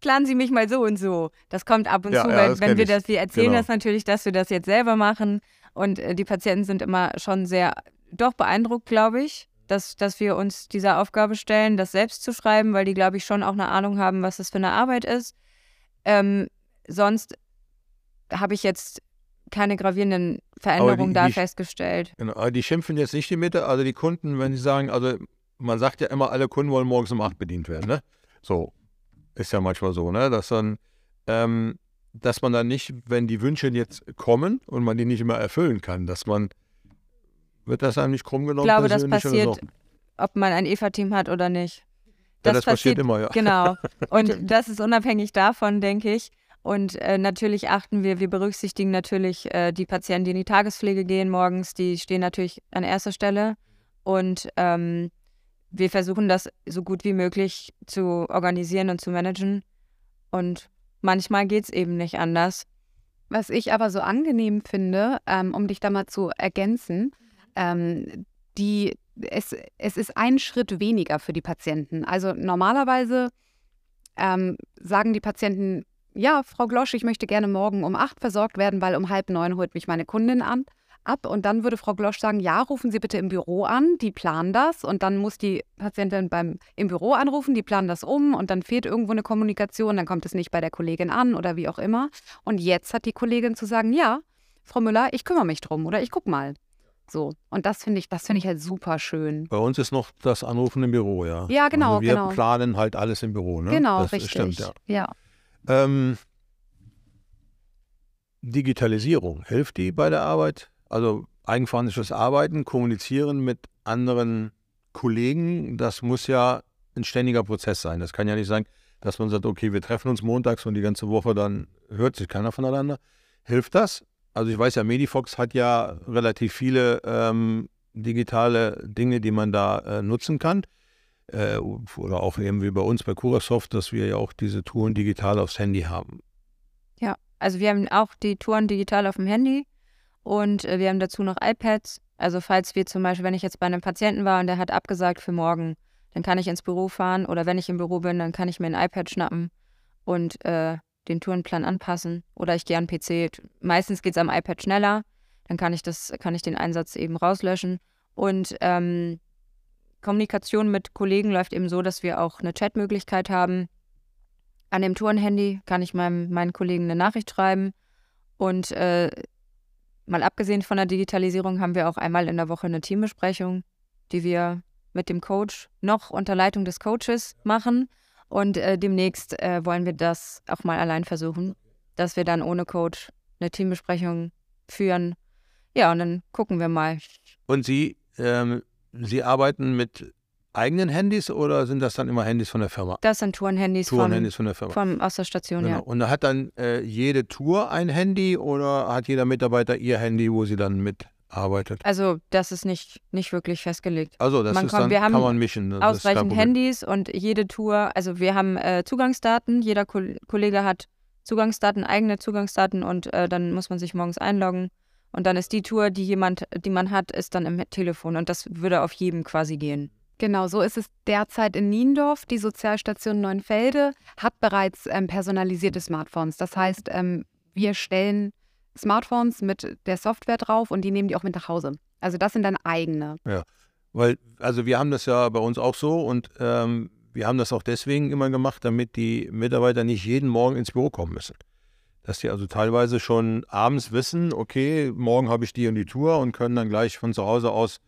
planen Sie mich mal so und so. Das kommt ab und Ja, zu, ja, wenn kenn wir ich. das, wir erzählen Genau. das natürlich, dass wir das jetzt selber machen. Und äh, die Patienten sind immer schon sehr, doch beeindruckt, glaube ich, dass, dass wir uns dieser Aufgabe stellen, das selbst zu schreiben, weil die, glaube ich, schon auch eine Ahnung haben, was das für eine Arbeit ist. Ähm, sonst habe ich jetzt keine gravierenden Veränderungen da die- festgestellt. Genau. Die schimpfen jetzt nicht die Mitte, also die Kunden, wenn sie sagen, also man sagt ja immer, alle Kunden wollen morgens um 8 bedient werden, ne? So. Ist ja manchmal so, ne? Dass dann, ähm, dass man dann nicht, wenn die Wünsche jetzt kommen und man die nicht immer erfüllen kann, dass man, wird das einem nicht krumm Ich genommen? glaube, das persönlich oder passiert, ob man ein EVA-Team hat oder nicht. Ja, das passiert immer, ja. Genau. Und das ist unabhängig davon, denke ich. Und äh, natürlich achten wir, wir berücksichtigen natürlich äh, die Patienten, die in die Tagespflege gehen morgens, die stehen natürlich an erster Stelle. Und ähm, wir versuchen das so gut wie möglich zu organisieren und zu managen. Und manchmal geht es eben nicht anders. Was ich aber so angenehm finde, ähm, um dich da mal zu ergänzen, ähm, die, es, es ist ein Schritt weniger für die Patienten. Also normalerweise ähm, sagen die Patienten, ja, Frau Glosch, ich möchte gerne morgen um acht versorgt werden, weil um halb neun holt mich meine Kundin an. Ab und dann würde Frau Glosch sagen, ja, rufen Sie bitte im Büro an, die planen das und dann muss die Patientin beim im Büro anrufen, die planen das um und dann fehlt irgendwo eine Kommunikation, dann kommt es nicht bei der Kollegin an oder wie auch immer. Und jetzt hat die Kollegin zu sagen, ja, Frau Müller, ich kümmere mich drum oder ich guck mal. So. Und das finde ich, das finde ich halt super schön. Bei uns ist noch das Anrufen im Büro, ja. Ja, genau, Also wir genau. planen halt alles im Büro, ne? Genau, das richtig. Stimmt, ja. ja. Ähm, Digitalisierung, hilft die bei der Arbeit? Also eigenverantwortliches Arbeiten, kommunizieren mit anderen Kollegen, das muss ja ein ständiger Prozess sein. Das kann ja nicht sein, dass man sagt, okay, wir treffen uns montags und die ganze Woche dann hört sich keiner voneinander. Hilft das? Also ich weiß ja, Medifox hat ja relativ viele ähm, digitale Dinge, die man da äh, nutzen kann. Äh, oder auch eben wie bei uns bei Curasoft, dass wir ja auch diese Touren digital aufs Handy haben. Also wir haben auch die Touren digital auf dem Handy und äh, wir haben dazu noch iPads. Also falls wir zum Beispiel, wenn ich jetzt bei einem Patienten war und der hat abgesagt für morgen, dann kann ich ins Büro fahren oder wenn ich im Büro bin, dann kann ich mir ein iPad schnappen und äh, den Tourenplan anpassen oder ich gehe an PC. Meistens geht es am iPad schneller, dann kann ich das, kann ich den Einsatz eben rauslöschen. Und ähm, Kommunikation mit Kollegen läuft eben so, dass wir auch eine Chatmöglichkeit haben. An dem Tourenhandy kann ich meinem, meinen Kollegen eine Nachricht schreiben. Und äh, mal abgesehen von der Digitalisierung haben wir auch einmal in der Woche eine Teambesprechung, die wir mit dem Coach noch unter Leitung des Coaches machen. Und äh, demnächst äh, wollen wir das auch mal allein versuchen, dass wir dann ohne Coach eine Teambesprechung führen. Ja, und dann gucken wir mal. Und Sie, ähm, Sie arbeiten mit eigenen Handys oder sind das dann immer Handys von der Firma? Das sind Tourenhandys Tourenhandys von der Firma. vom, aus der Station, Genau. ja. Und da hat dann äh, jede Tour ein Handy oder hat jeder Mitarbeiter ihr Handy, wo sie dann mitarbeitet? Also das ist nicht, nicht wirklich festgelegt. Also das Man ist kommt- dann, wir haben kann man mischen. kein Ausreichend. Handys und jede Tour, also wir haben äh, Zugangsdaten, jeder Ko Kollege hat Zugangsdaten, eigene Zugangsdaten und äh, dann muss man sich morgens einloggen. Und dann ist die Tour, die jemand, die man hat, ist dann im Telefon und das würde auf jedem quasi gehen. Genau, so ist es derzeit in Niendorf. Die Sozialstation Neuenfelde hat bereits ähm, personalisierte Smartphones. Das heißt, ähm, wir stellen Smartphones mit der Software drauf und die nehmen die auch mit nach Hause. Also das sind dann eigene. Weil, also wir haben das ja bei uns auch so und ähm, wir haben das auch deswegen immer gemacht, damit die Mitarbeiter nicht jeden Morgen ins Büro kommen müssen. Dass die also teilweise schon abends wissen, okay, morgen habe ich die und die Tour und können dann gleich von zu Hause aus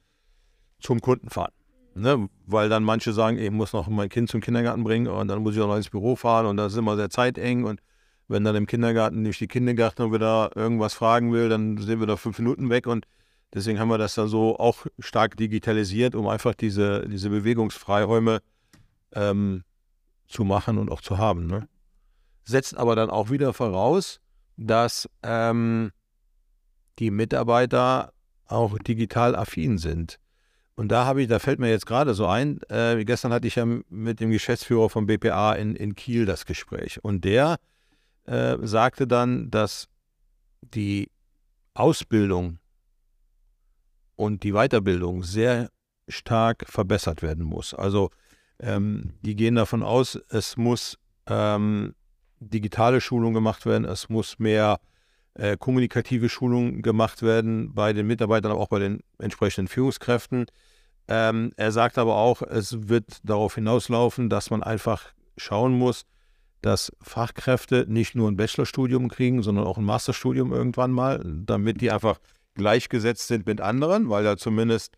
zum Kunden fahren. Ne? Weil dann manche sagen, ich muss noch mein Kind zum Kindergarten bringen und dann muss ich auch noch ins Büro fahren und das ist immer sehr zeiteng und wenn dann im Kindergarten nicht die Kindergärtner wieder irgendwas fragen will, dann sind wir da fünf Minuten weg und Deswegen haben wir das dann so auch stark digitalisiert, um einfach diese, diese Bewegungsfreiräume ähm, zu machen und auch zu haben. Ne? Setzt aber dann auch wieder voraus, dass ähm, die Mitarbeiter auch digital affin sind. Und da habe ich, da fällt mir jetzt gerade so ein, äh, gestern hatte ich ja mit dem Geschäftsführer vom BPA in, in Kiel das Gespräch. Und der äh, sagte dann, dass die Ausbildung und die Weiterbildung sehr stark verbessert werden muss. Also ähm, die gehen davon aus, es muss ähm, digitale Schulung gemacht werden, es muss mehr äh, kommunikative Schulung gemacht werden bei den Mitarbeitern, aber auch bei den entsprechenden Führungskräften. Ähm, er sagt aber auch, es wird darauf hinauslaufen, dass man einfach schauen muss, dass Fachkräfte nicht nur ein Bachelorstudium kriegen, sondern auch ein Masterstudium irgendwann mal, damit die einfach gleichgesetzt sind mit anderen, weil da zumindest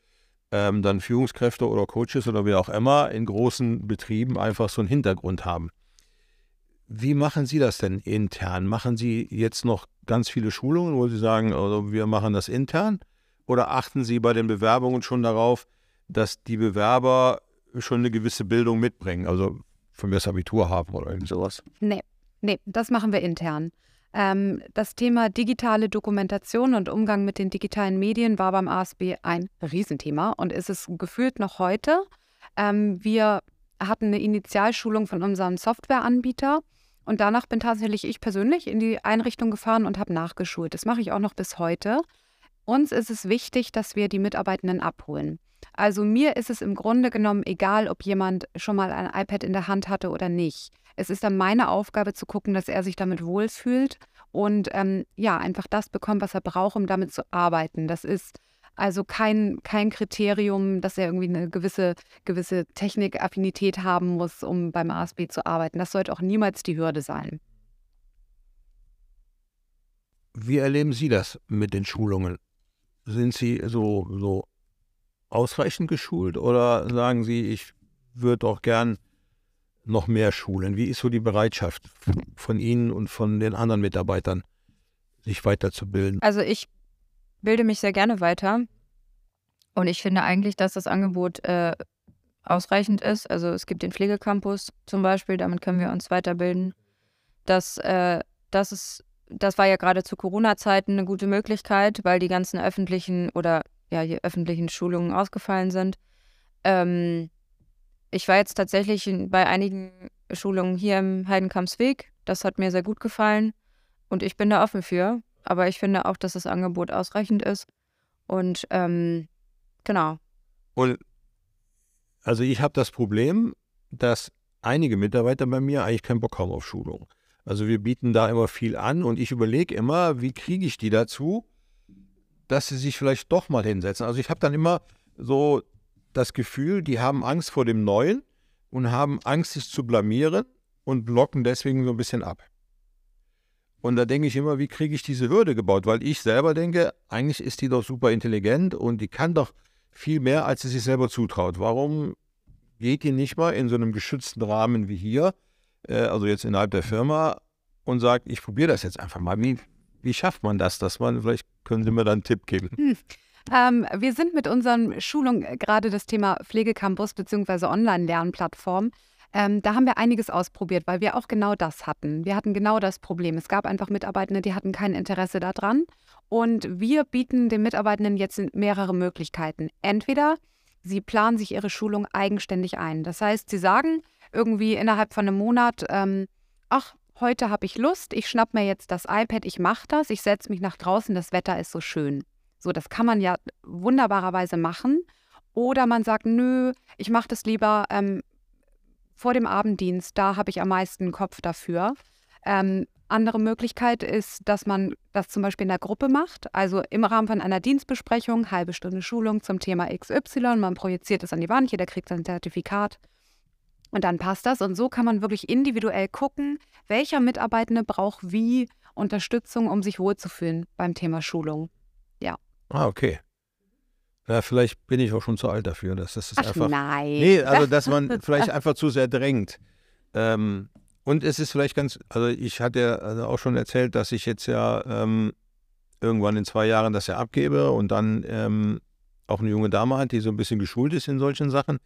ähm, dann Führungskräfte oder Coaches oder wie auch immer in großen Betrieben einfach so einen Hintergrund haben. Wie machen Sie das denn intern? Machen Sie jetzt noch ganz viele Schulungen, wo Sie sagen, also wir machen das intern? Oder achten Sie bei den Bewerbungen schon darauf, dass die Bewerber schon eine gewisse Bildung mitbringen? Also von mir das Abitur haben oder irgend sowas? Nee, nee, das machen wir intern. Ähm, das Thema digitale Dokumentation und Umgang mit den digitalen Medien war beim ASB ein Riesenthema und ist es gefühlt noch heute. Ähm, wir hatten eine Initialschulung von unserem Softwareanbieter und danach bin tatsächlich ich persönlich in die Einrichtung gefahren und habe nachgeschult. Das mache ich auch noch bis heute. Uns ist es wichtig, dass wir die Mitarbeitenden abholen. Also mir ist es im Grunde genommen egal, ob jemand schon mal ein iPad in der Hand hatte oder nicht. Es ist dann meine Aufgabe zu gucken, dass er sich damit wohlfühlt und ähm, ja, einfach das bekommt, was er braucht, um damit zu arbeiten. Das ist also kein, kein Kriterium, dass er irgendwie eine gewisse, gewisse Technikaffinität haben muss, um beim ASB zu arbeiten. Das sollte auch niemals die Hürde sein. Wie erleben Sie das mit den Schulungen? Sind Sie so, so ausreichend geschult oder sagen Sie, ich würde auch gern noch mehr schulen? Wie ist so die Bereitschaft von Ihnen und von den anderen Mitarbeitern, sich weiterzubilden? Also ich bilde mich sehr gerne weiter und ich finde eigentlich, dass das Angebot äh, ausreichend ist. Also es gibt den Pflegecampus zum Beispiel, damit können wir uns weiterbilden. Das, äh, das, ist, das war ja gerade zu Corona-Zeiten eine gute Möglichkeit, weil die ganzen öffentlichen oder ja, die öffentlichen Schulungen ausgefallen sind. Ähm, ich war jetzt tatsächlich bei einigen Schulungen hier im Heidenkampsweg. Das hat mir sehr gut gefallen und ich bin da offen für. Aber ich finde auch, dass das Angebot ausreichend ist. Und ähm, genau. Und also ich habe das Problem, dass einige Mitarbeiter bei mir eigentlich keinen Bock haben auf Schulung. Also wir bieten da immer viel an und ich überlege immer, wie kriege ich die dazu, dass sie sich vielleicht doch mal hinsetzen. Also ich habe dann immer so das Gefühl, die haben Angst vor dem Neuen und haben Angst, sich zu blamieren und blocken deswegen so ein bisschen ab. Und da denke ich immer, wie kriege ich diese Hürde gebaut? Weil ich selber denke, eigentlich ist die doch super intelligent und die kann doch viel mehr, als sie sich selber zutraut. Warum geht die nicht mal in so einem geschützten Rahmen wie hier, äh, also jetzt innerhalb der Firma, und sagt, ich probiere das jetzt einfach mal. Wie, wie schafft man das, dass man, vielleicht können Sie mir da einen Tipp geben. Ähm, wir sind mit unseren Schulungen gerade das Thema Pflegecampus bzw. Online-Lernplattform. Ähm, da haben wir einiges ausprobiert, weil wir auch genau das hatten. Wir hatten genau das Problem. Es gab einfach Mitarbeitende, die hatten kein Interesse daran. Und wir bieten den Mitarbeitenden jetzt mehrere Möglichkeiten. Entweder sie planen sich ihre Schulung eigenständig ein. Das heißt, sie sagen irgendwie innerhalb von einem Monat, ähm, ach, heute habe ich Lust, ich schnapp mir jetzt das iPad, ich mache das, ich setze mich nach draußen, das Wetter ist so schön. So, das kann man ja wunderbarerweise machen. Oder man sagt, nö, ich mache das lieber ähm, vor dem Abenddienst, da habe ich am meisten Kopf dafür. Ähm, andere Möglichkeit ist, dass man das zum Beispiel in der Gruppe macht, also im Rahmen von einer Dienstbesprechung, halbe Stunde Schulung zum Thema XY, man projiziert es an die Wand, jeder kriegt sein Zertifikat und dann passt das. Und so kann man wirklich individuell gucken, welcher Mitarbeitende braucht wie Unterstützung, um sich wohlzufühlen beim Thema Schulung. Ja. Ah, okay. Ja, vielleicht bin ich auch schon zu alt dafür. Dass das ist Ach, einfach. Nein. Nee, also dass man vielleicht einfach zu sehr drängt. Ähm, und es ist vielleicht ganz, also ich hatte ja also auch schon erzählt, dass ich jetzt ja ähm, irgendwann in zwei Jahren das ja abgebe und dann ähm, auch eine junge Dame hat, die so ein bisschen geschult ist in solchen Sachen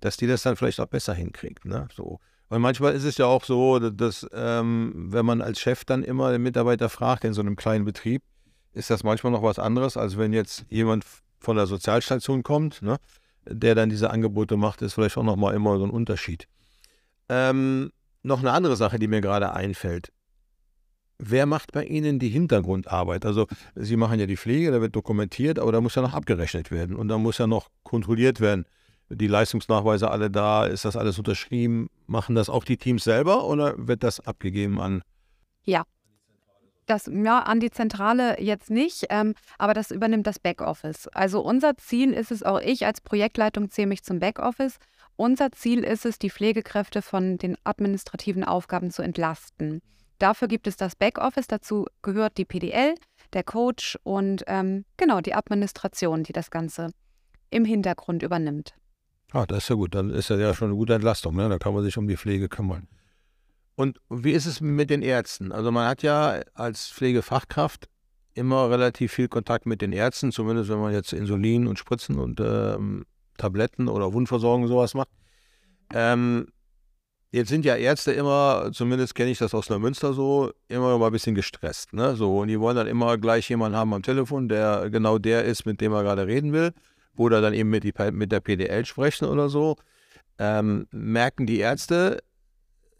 dass die das dann vielleicht auch besser hinkriegt. Ne? So. Und manchmal ist es ja auch so, dass ähm, wenn man als Chef dann immer den Mitarbeiter fragt in so einem kleinen Betrieb, ist das manchmal noch was anderes, als wenn jetzt jemand von der Sozialstation kommt, ne? der dann diese Angebote macht, ist vielleicht auch nochmal immer so ein Unterschied. Ähm, noch eine andere Sache, die mir gerade einfällt. Wer macht bei Ihnen die Hintergrundarbeit? Also Sie machen ja die Pflege, da wird dokumentiert, aber da muss ja noch abgerechnet werden und da muss ja noch kontrolliert werden die Leistungsnachweise alle da, ist das alles unterschrieben? Machen das auch die Teams selber oder wird das abgegeben an? Ja. Das, ja, an die Zentrale jetzt nicht, ähm, aber das übernimmt das Backoffice. Also unser Ziel ist es, auch ich als Projektleitung zähle mich zum Backoffice. Unser Ziel ist es, die Pflegekräfte von den administrativen Aufgaben zu entlasten. Dafür gibt es das Backoffice, dazu gehört die PDL, der Coach und ähm, genau die Administration, die das Ganze im Hintergrund übernimmt. Ah, das ist ja gut. Dann ist das ja schon eine gute Entlastung. Ne? Da kann man sich um die Pflege kümmern. Und wie ist es mit den Ärzten? Also man hat ja als Pflegefachkraft immer relativ viel Kontakt mit den Ärzten, zumindest wenn man jetzt Insulin und Spritzen und ähm, Tabletten oder Wundversorgung sowas macht. Ähm, jetzt sind ja Ärzte immer, zumindest kenne ich das aus Neumünster so, immer mal ein bisschen gestresst. Ne? So, und die wollen dann immer gleich jemanden haben am Telefon, der genau der ist, mit dem er gerade reden will oder dann eben mit, die, mit der PDL sprechen oder so. Ähm, merken die Ärzte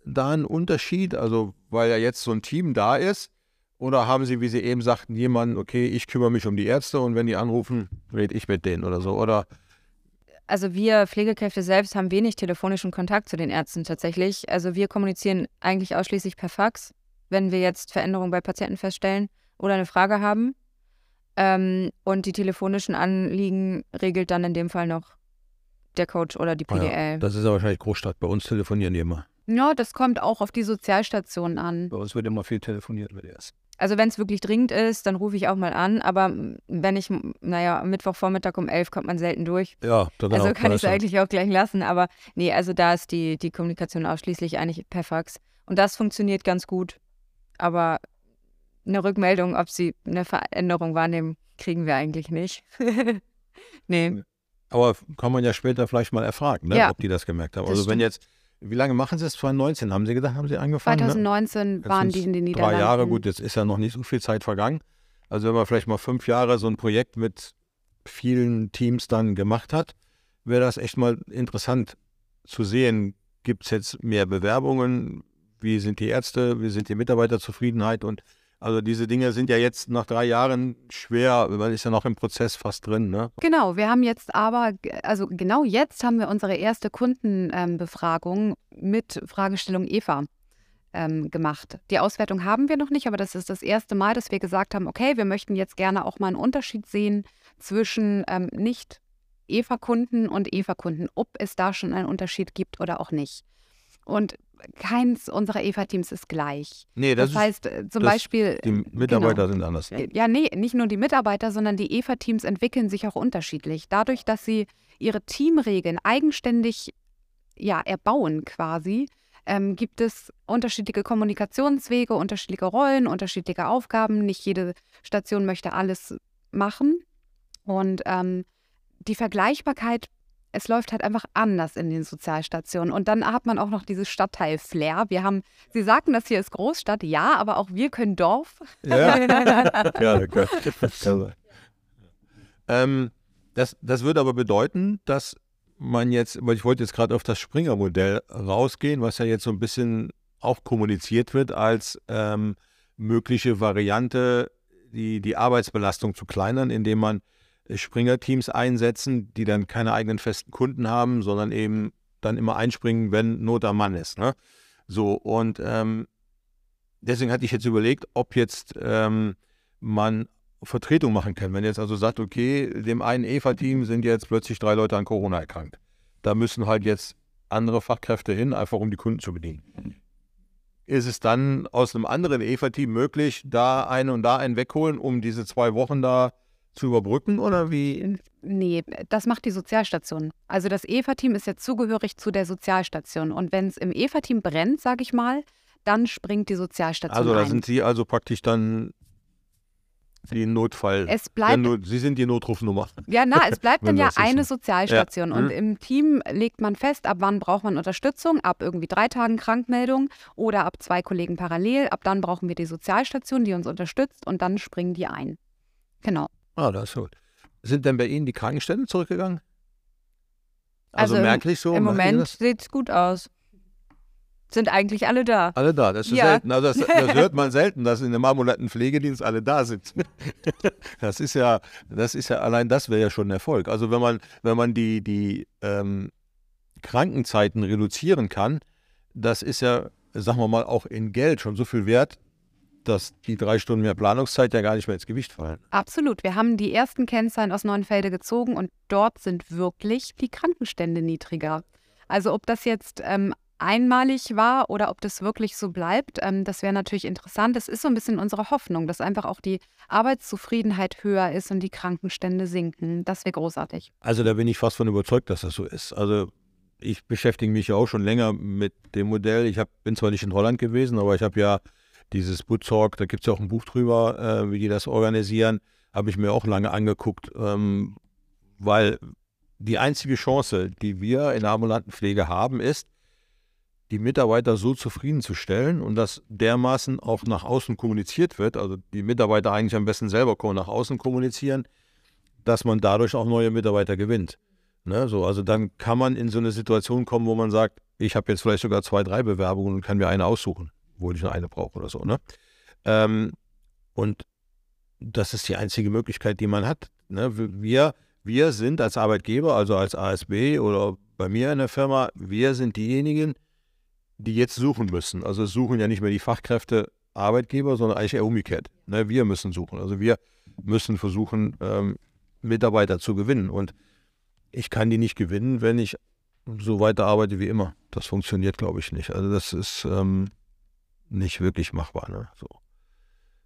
da einen Unterschied? Also, weil ja jetzt so ein Team da ist? Oder haben sie, wie Sie eben sagten, jemanden, okay, ich kümmere mich um die Ärzte und wenn die anrufen, rede ich mit denen oder so? Oder also wir Pflegekräfte selbst haben wenig telefonischen Kontakt zu den Ärzten tatsächlich. Also wir kommunizieren eigentlich ausschließlich per Fax, wenn wir jetzt Veränderungen bei Patienten feststellen oder eine Frage haben. Ähm, und die telefonischen Anliegen regelt dann in dem Fall noch der Coach oder die PDL. Ah ja, das ist ja wahrscheinlich Großstadt. Bei uns telefonieren die immer. Ja, das kommt auch auf die Sozialstation an. Bei uns wird immer viel telefoniert mit erst. Also wenn es wirklich dringend ist, dann rufe ich auch mal an. Aber wenn ich, naja, Mittwochvormittag um elf kommt man selten durch. Ja, genau. Also kann ich es eigentlich auch gleich lassen. Aber nee, also da ist die, die Kommunikation ausschließlich eigentlich per Fax. Und das funktioniert ganz gut. Aber eine Rückmeldung, ob sie eine Veränderung wahrnehmen, kriegen wir eigentlich nicht. nee. Aber kann man ja später vielleicht mal erfragen, ne? ja, ob die das gemerkt haben. Das also stimmt. wenn jetzt, wie lange machen sie es? 2019 haben sie gesagt, haben sie angefangen? 2019 ne? waren die in den Niederlanden. Drei Jahre, gut, jetzt ist ja noch nicht so viel Zeit vergangen. Also wenn man vielleicht mal fünf Jahre so ein Projekt mit vielen Teams dann gemacht hat, wäre das echt mal interessant zu sehen. Gibt es jetzt mehr Bewerbungen? Wie sind die Ärzte? Wie sind die Mitarbeiterzufriedenheit? Und also diese Dinge sind ja jetzt nach drei Jahren schwer, man ist ja noch im Prozess fast drin. Ne? Genau, wir haben jetzt aber, also genau jetzt haben wir unsere erste Kundenbefragung mit Fragestellung Eva ähm, gemacht. Die Auswertung haben wir noch nicht, aber das ist das erste Mal, dass wir gesagt haben, okay, wir möchten jetzt gerne auch mal einen Unterschied sehen zwischen ähm, nicht Eva-Kunden und Eva-Kunden, ob es da schon einen Unterschied gibt oder auch nicht. Und keins unserer EVA-Teams ist gleich. Nee, das, das heißt äh, zum Beispiel. Die Mitarbeiter genau, sind anders. Äh, ja, nee, nicht nur die Mitarbeiter, sondern die EVA-Teams entwickeln sich auch unterschiedlich. Dadurch, dass sie ihre Teamregeln eigenständig ja, erbauen quasi, ähm, gibt es unterschiedliche Kommunikationswege, unterschiedliche Rollen, unterschiedliche Aufgaben. Nicht jede Station möchte alles machen. Und ähm, die Vergleichbarkeit, es läuft halt einfach anders in den Sozialstationen. Und dann hat man auch noch dieses Stadtteil-Flair. Wir haben, Sie sagten, das hier ist Großstadt, ja, aber auch wir können Dorf. Ja, ja das, ähm, das, das würde aber bedeuten, dass man jetzt, weil ich wollte jetzt gerade auf das Springer-Modell rausgehen, was ja jetzt so ein bisschen auch kommuniziert wird als ähm, mögliche Variante, die, die Arbeitsbelastung zu kleinern, indem man Springer-Teams einsetzen, die dann keine eigenen festen Kunden haben, sondern eben dann immer einspringen, wenn Not am Mann ist. Ne? So, und ähm, deswegen hatte ich jetzt überlegt, ob jetzt ähm, man Vertretung machen kann. Wenn jetzt also sagt, okay, dem einen EVA-Team sind jetzt plötzlich drei Leute an Corona erkrankt. Da müssen halt jetzt andere Fachkräfte hin, einfach um die Kunden zu bedienen. Ist es dann aus einem anderen EVA-Team möglich, da einen und da einen wegholen, um diese zwei Wochen da zu überbrücken oder wie? Nee, das macht die Sozialstation. Also das EVA-Team ist ja zugehörig zu der Sozialstation. Und wenn es im EVA-Team brennt, sage ich mal, dann springt die Sozialstation Also da ein. sind Sie also praktisch dann die Notfall. Es bleibt, Not, Sie sind die Notrufnummer. ja, na, es bleibt dann ja ist eine so. Sozialstation. Ja. Und Mhm. im Team legt man fest, ab wann braucht man Unterstützung, ab irgendwie drei Tagen Krankmeldung oder ab zwei Kollegen parallel. Ab dann brauchen wir die Sozialstation, die uns unterstützt und dann springen die ein. Genau. Ah, das ist gut. Sind denn bei Ihnen die Krankenstände zurückgegangen? Also, Also merklich so? Im Moment sieht es gut aus. Sind eigentlich alle da. Alle da, das ist Ja. selten. Also das, das hört man selten, dass in einem ambulanten Pflegedienst alle da sind. Das ist ja, das ist ja, allein das wäre ja schon ein Erfolg. Also wenn man, wenn man die, die ähm, Krankenzeiten reduzieren kann, das ist ja, sagen wir mal, auch in Geld schon so viel wert, dass die drei Stunden mehr Planungszeit ja gar nicht mehr ins Gewicht fallen. Absolut. Wir haben die ersten Kennzahlen aus Neuenfelde gezogen und dort sind wirklich die Krankenstände niedriger. Also ob das jetzt ähm, einmalig war oder ob das wirklich so bleibt, ähm, das wäre natürlich interessant. Das ist so ein bisschen unsere Hoffnung, dass einfach auch die Arbeitszufriedenheit höher ist und die Krankenstände sinken. Das wäre großartig. Also da bin ich fast von überzeugt, dass das so ist. Also ich beschäftige mich ja auch schon länger mit dem Modell. Ich hab, bin zwar nicht in Holland gewesen, aber ich habe ja dieses Boottalk, da gibt es ja auch ein Buch drüber, äh, wie die das organisieren, habe ich mir auch lange angeguckt, ähm, weil die einzige Chance, die wir in der ambulanten Pflege haben, ist, die Mitarbeiter so zufriedenzustellen und dass dermaßen auch nach außen kommuniziert wird, also die Mitarbeiter eigentlich am besten selber nach außen kommunizieren, dass man dadurch auch neue Mitarbeiter gewinnt. Ne, so, also dann kann man in so eine Situation kommen, wo man sagt, ich habe jetzt vielleicht sogar zwei, drei Bewerbungen und kann mir eine aussuchen, obwohl ich nur eine brauche oder so. Ne? Ähm, und das ist die einzige Möglichkeit, die man hat. Ne? Wir, wir sind als Arbeitgeber, also als ASB oder bei mir in der Firma, wir sind diejenigen, die jetzt suchen müssen. Also suchen ja nicht mehr die Fachkräfte Arbeitgeber, sondern eigentlich eher umgekehrt. Ne? Wir müssen suchen. Also wir müssen versuchen, ähm, Mitarbeiter zu gewinnen. Und ich kann die nicht gewinnen, wenn ich so weiter arbeite wie immer. Das funktioniert, glaube ich, nicht. Also das ist ähm, nicht wirklich machbar. Ne? So.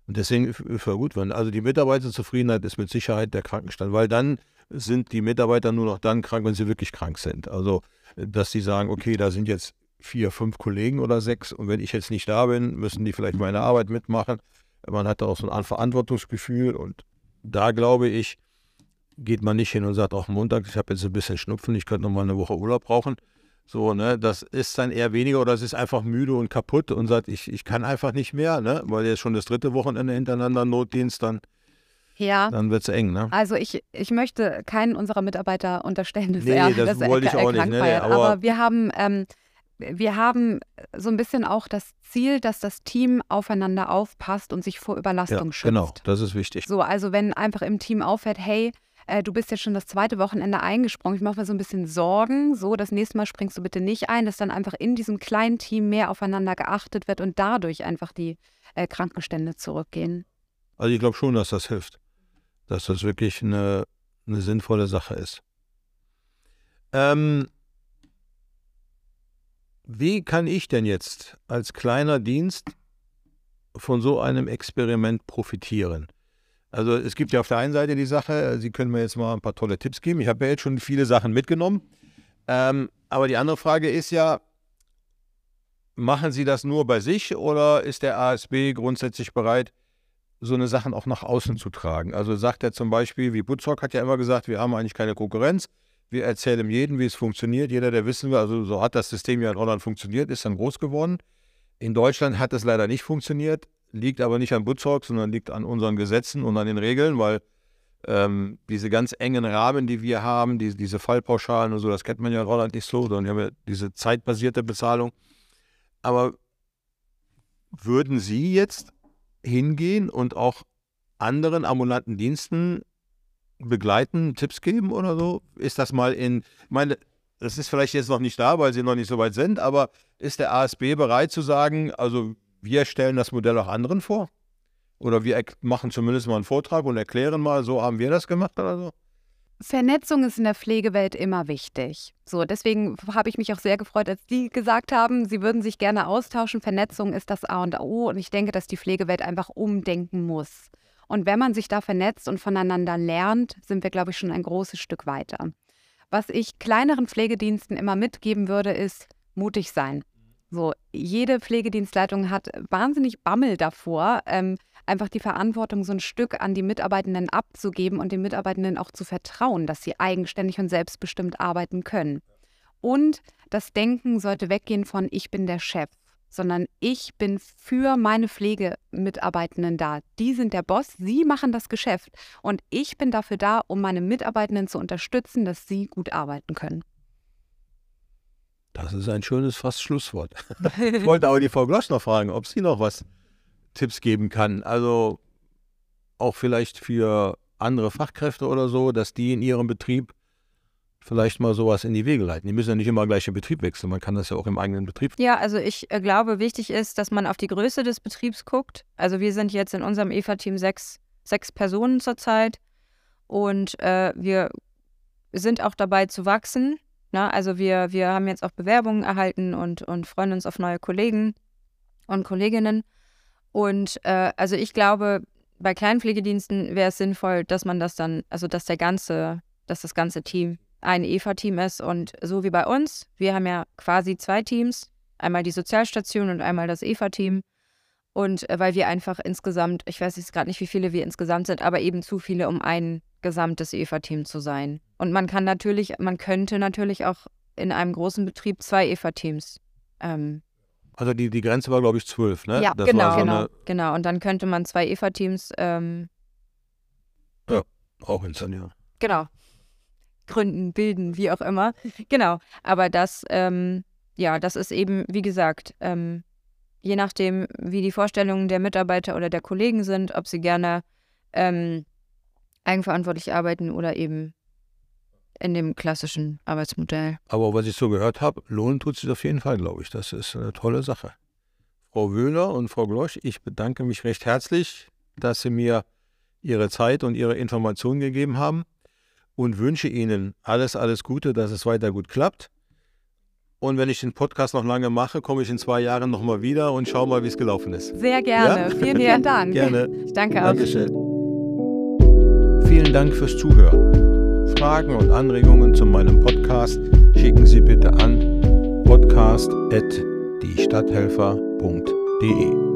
Und deswegen für gut, wenn also die Mitarbeiterzufriedenheit ist mit Sicherheit der Krankenstand, weil dann sind die Mitarbeiter nur noch dann krank, wenn sie wirklich krank sind. Also dass sie sagen, okay, da sind jetzt vier, fünf Kollegen oder sechs und wenn ich jetzt nicht da bin, müssen die vielleicht meine Arbeit mitmachen. Man hat da auch so ein Verantwortungsgefühl und da glaube ich, geht man nicht hin und sagt, auch Montag, ich habe jetzt ein bisschen Schnupfen, ich könnte noch mal eine Woche Urlaub brauchen. So, ne, das ist dann eher weniger oder es ist einfach müde und kaputt und sagt, ich, ich kann einfach nicht mehr, ne, weil jetzt schon das dritte Wochenende hintereinander Notdienst, dann, Ja. dann wird es eng, ne? Also ich, ich möchte keinen unserer Mitarbeiter unterstellen, dass Nee, er, das dass er wollte ich er auch nicht, krank nee, aber- aber wir haben, ähm, wir haben so ein bisschen auch das Ziel, dass das Team aufeinander aufpasst und sich vor Überlastung Ja, schützt. genau, das ist wichtig. So, also wenn einfach im Team auffällt, hey, äh, du bist jetzt schon das zweite Wochenende eingesprungen, ich mache mir so ein bisschen Sorgen, so, das nächste Mal springst du bitte nicht ein, dass dann einfach in diesem kleinen Team mehr aufeinander geachtet wird und dadurch einfach die äh, Krankenstände zurückgehen. Also ich glaube schon, dass das hilft. Dass das wirklich eine, eine sinnvolle Sache ist. Ähm, wie kann ich denn jetzt als kleiner Dienst von so einem Experiment profitieren? Also es gibt ja auf der einen Seite die Sache, Sie können mir jetzt mal ein paar tolle Tipps geben. Ich habe ja jetzt schon viele Sachen mitgenommen. Ähm, aber die andere Frage ist ja, machen Sie das nur bei sich oder ist der ASB grundsätzlich bereit, so eine Sachen auch nach außen zu tragen. Also sagt er zum Beispiel, wie Butzrock hat ja immer gesagt, wir haben eigentlich keine Konkurrenz. Wir erzählen jedem, wie es funktioniert. Jeder, der wissen will, also so hat das System ja in Holland funktioniert, ist dann groß geworden. In Deutschland hat es leider nicht funktioniert, liegt aber nicht an Butzrock, sondern liegt an unseren Gesetzen und an den Regeln, weil ähm, diese ganz engen Rahmen, die wir haben, die, diese Fallpauschalen und so, das kennt man ja in Holland nicht so, sondern wir haben ja diese zeitbasierte Bezahlung. Aber würden Sie jetzt hingehen und auch anderen ambulanten Diensten begleiten, Tipps geben oder so? Ist das mal in, ich meine, das ist vielleicht jetzt noch nicht da, weil Sie noch nicht so weit sind, aber ist der ASB bereit zu sagen, also wir stellen das Modell auch anderen vor? Oder wir machen zumindest mal einen Vortrag und erklären mal, so haben wir das gemacht oder so? Vernetzung ist in der Pflegewelt immer wichtig. So, deswegen habe ich mich auch sehr gefreut, als Sie gesagt haben, Sie würden sich gerne austauschen. Vernetzung ist das A und O und ich denke, dass die Pflegewelt einfach umdenken muss. Und wenn man sich da vernetzt und voneinander lernt, sind wir, glaube ich, schon ein großes Stück weiter. Was ich kleineren Pflegediensten immer mitgeben würde, ist mutig sein. So, jede Pflegedienstleitung hat wahnsinnig Bammel davor, ähm, einfach die Verantwortung so ein Stück an die Mitarbeitenden abzugeben und den Mitarbeitenden auch zu vertrauen, dass sie eigenständig und selbstbestimmt arbeiten können. Und das Denken sollte weggehen von ich bin der Chef, sondern ich bin für meine Pflegemitarbeitenden da. Die sind der Boss, sie machen das Geschäft und ich bin dafür da, um meine Mitarbeitenden zu unterstützen, dass sie gut arbeiten können. Das ist ein schönes fast Schlusswort. ich wollte aber die Frau Glosch noch fragen, ob sie noch was Tipps geben kann. Also auch vielleicht für andere Fachkräfte oder so, dass die in ihrem Betrieb vielleicht mal sowas in die Wege leiten. Die müssen ja nicht immer gleich den Betrieb wechseln, man kann das ja auch im eigenen Betrieb. Ja, also ich äh, glaube, wichtig ist, dass man auf die Größe des Betriebs guckt. Also wir sind jetzt in unserem EVA-Team sechs, sechs Personen zurzeit und äh, wir sind auch dabei zu wachsen. Na, ne? also wir, wir haben jetzt auch Bewerbungen erhalten und, und freuen uns auf neue Kollegen und Kolleginnen. Und äh, also ich glaube, bei kleinen Pflegediensten wäre es sinnvoll, dass man das dann, also dass der ganze, dass das ganze Team ein EVA-Team ist und so wie bei uns, wir haben ja quasi zwei Teams, einmal die Sozialstation und einmal das EVA-Team. Und äh, weil wir einfach insgesamt, ich weiß jetzt gerade nicht, wie viele wir insgesamt sind, aber eben zu viele, um ein gesamtes EVA-Team zu sein. Und man kann natürlich, man könnte natürlich auch in einem großen Betrieb zwei EVA-Teams ähm, also die, die Grenze war, glaube ich, zwölf, ne? Ja, das genau, so genau, genau. Und dann könnte man zwei EVA-Teams ähm, ja, auch installieren. Genau. Gründen, bilden, wie auch immer. Genau. Aber das, ähm, ja, das ist eben, wie gesagt, ähm, je nachdem, wie die Vorstellungen der Mitarbeiter oder der Kollegen sind, ob sie gerne ähm, eigenverantwortlich arbeiten oder eben in dem klassischen Arbeitsmodell. Aber was ich so gehört habe, lohnen tut sich auf jeden Fall, glaube ich. Das ist eine tolle Sache. Frau Wöhler und Frau Glosch, ich bedanke mich recht herzlich, dass Sie mir Ihre Zeit und Ihre Informationen gegeben haben und wünsche Ihnen alles, alles Gute, dass es weiter gut klappt. Und wenn ich den Podcast noch lange mache, komme ich in zwei Jahren nochmal wieder und schaue mal, wie es gelaufen ist. Sehr gerne. Ja? Vielen, vielen Dank. gerne. Ich danke auch. Dankeschön. Vielen Dank fürs Zuhören. Fragen und Anregungen zu meinem Podcast schicken Sie bitte an podcast.diestadthelfer.de.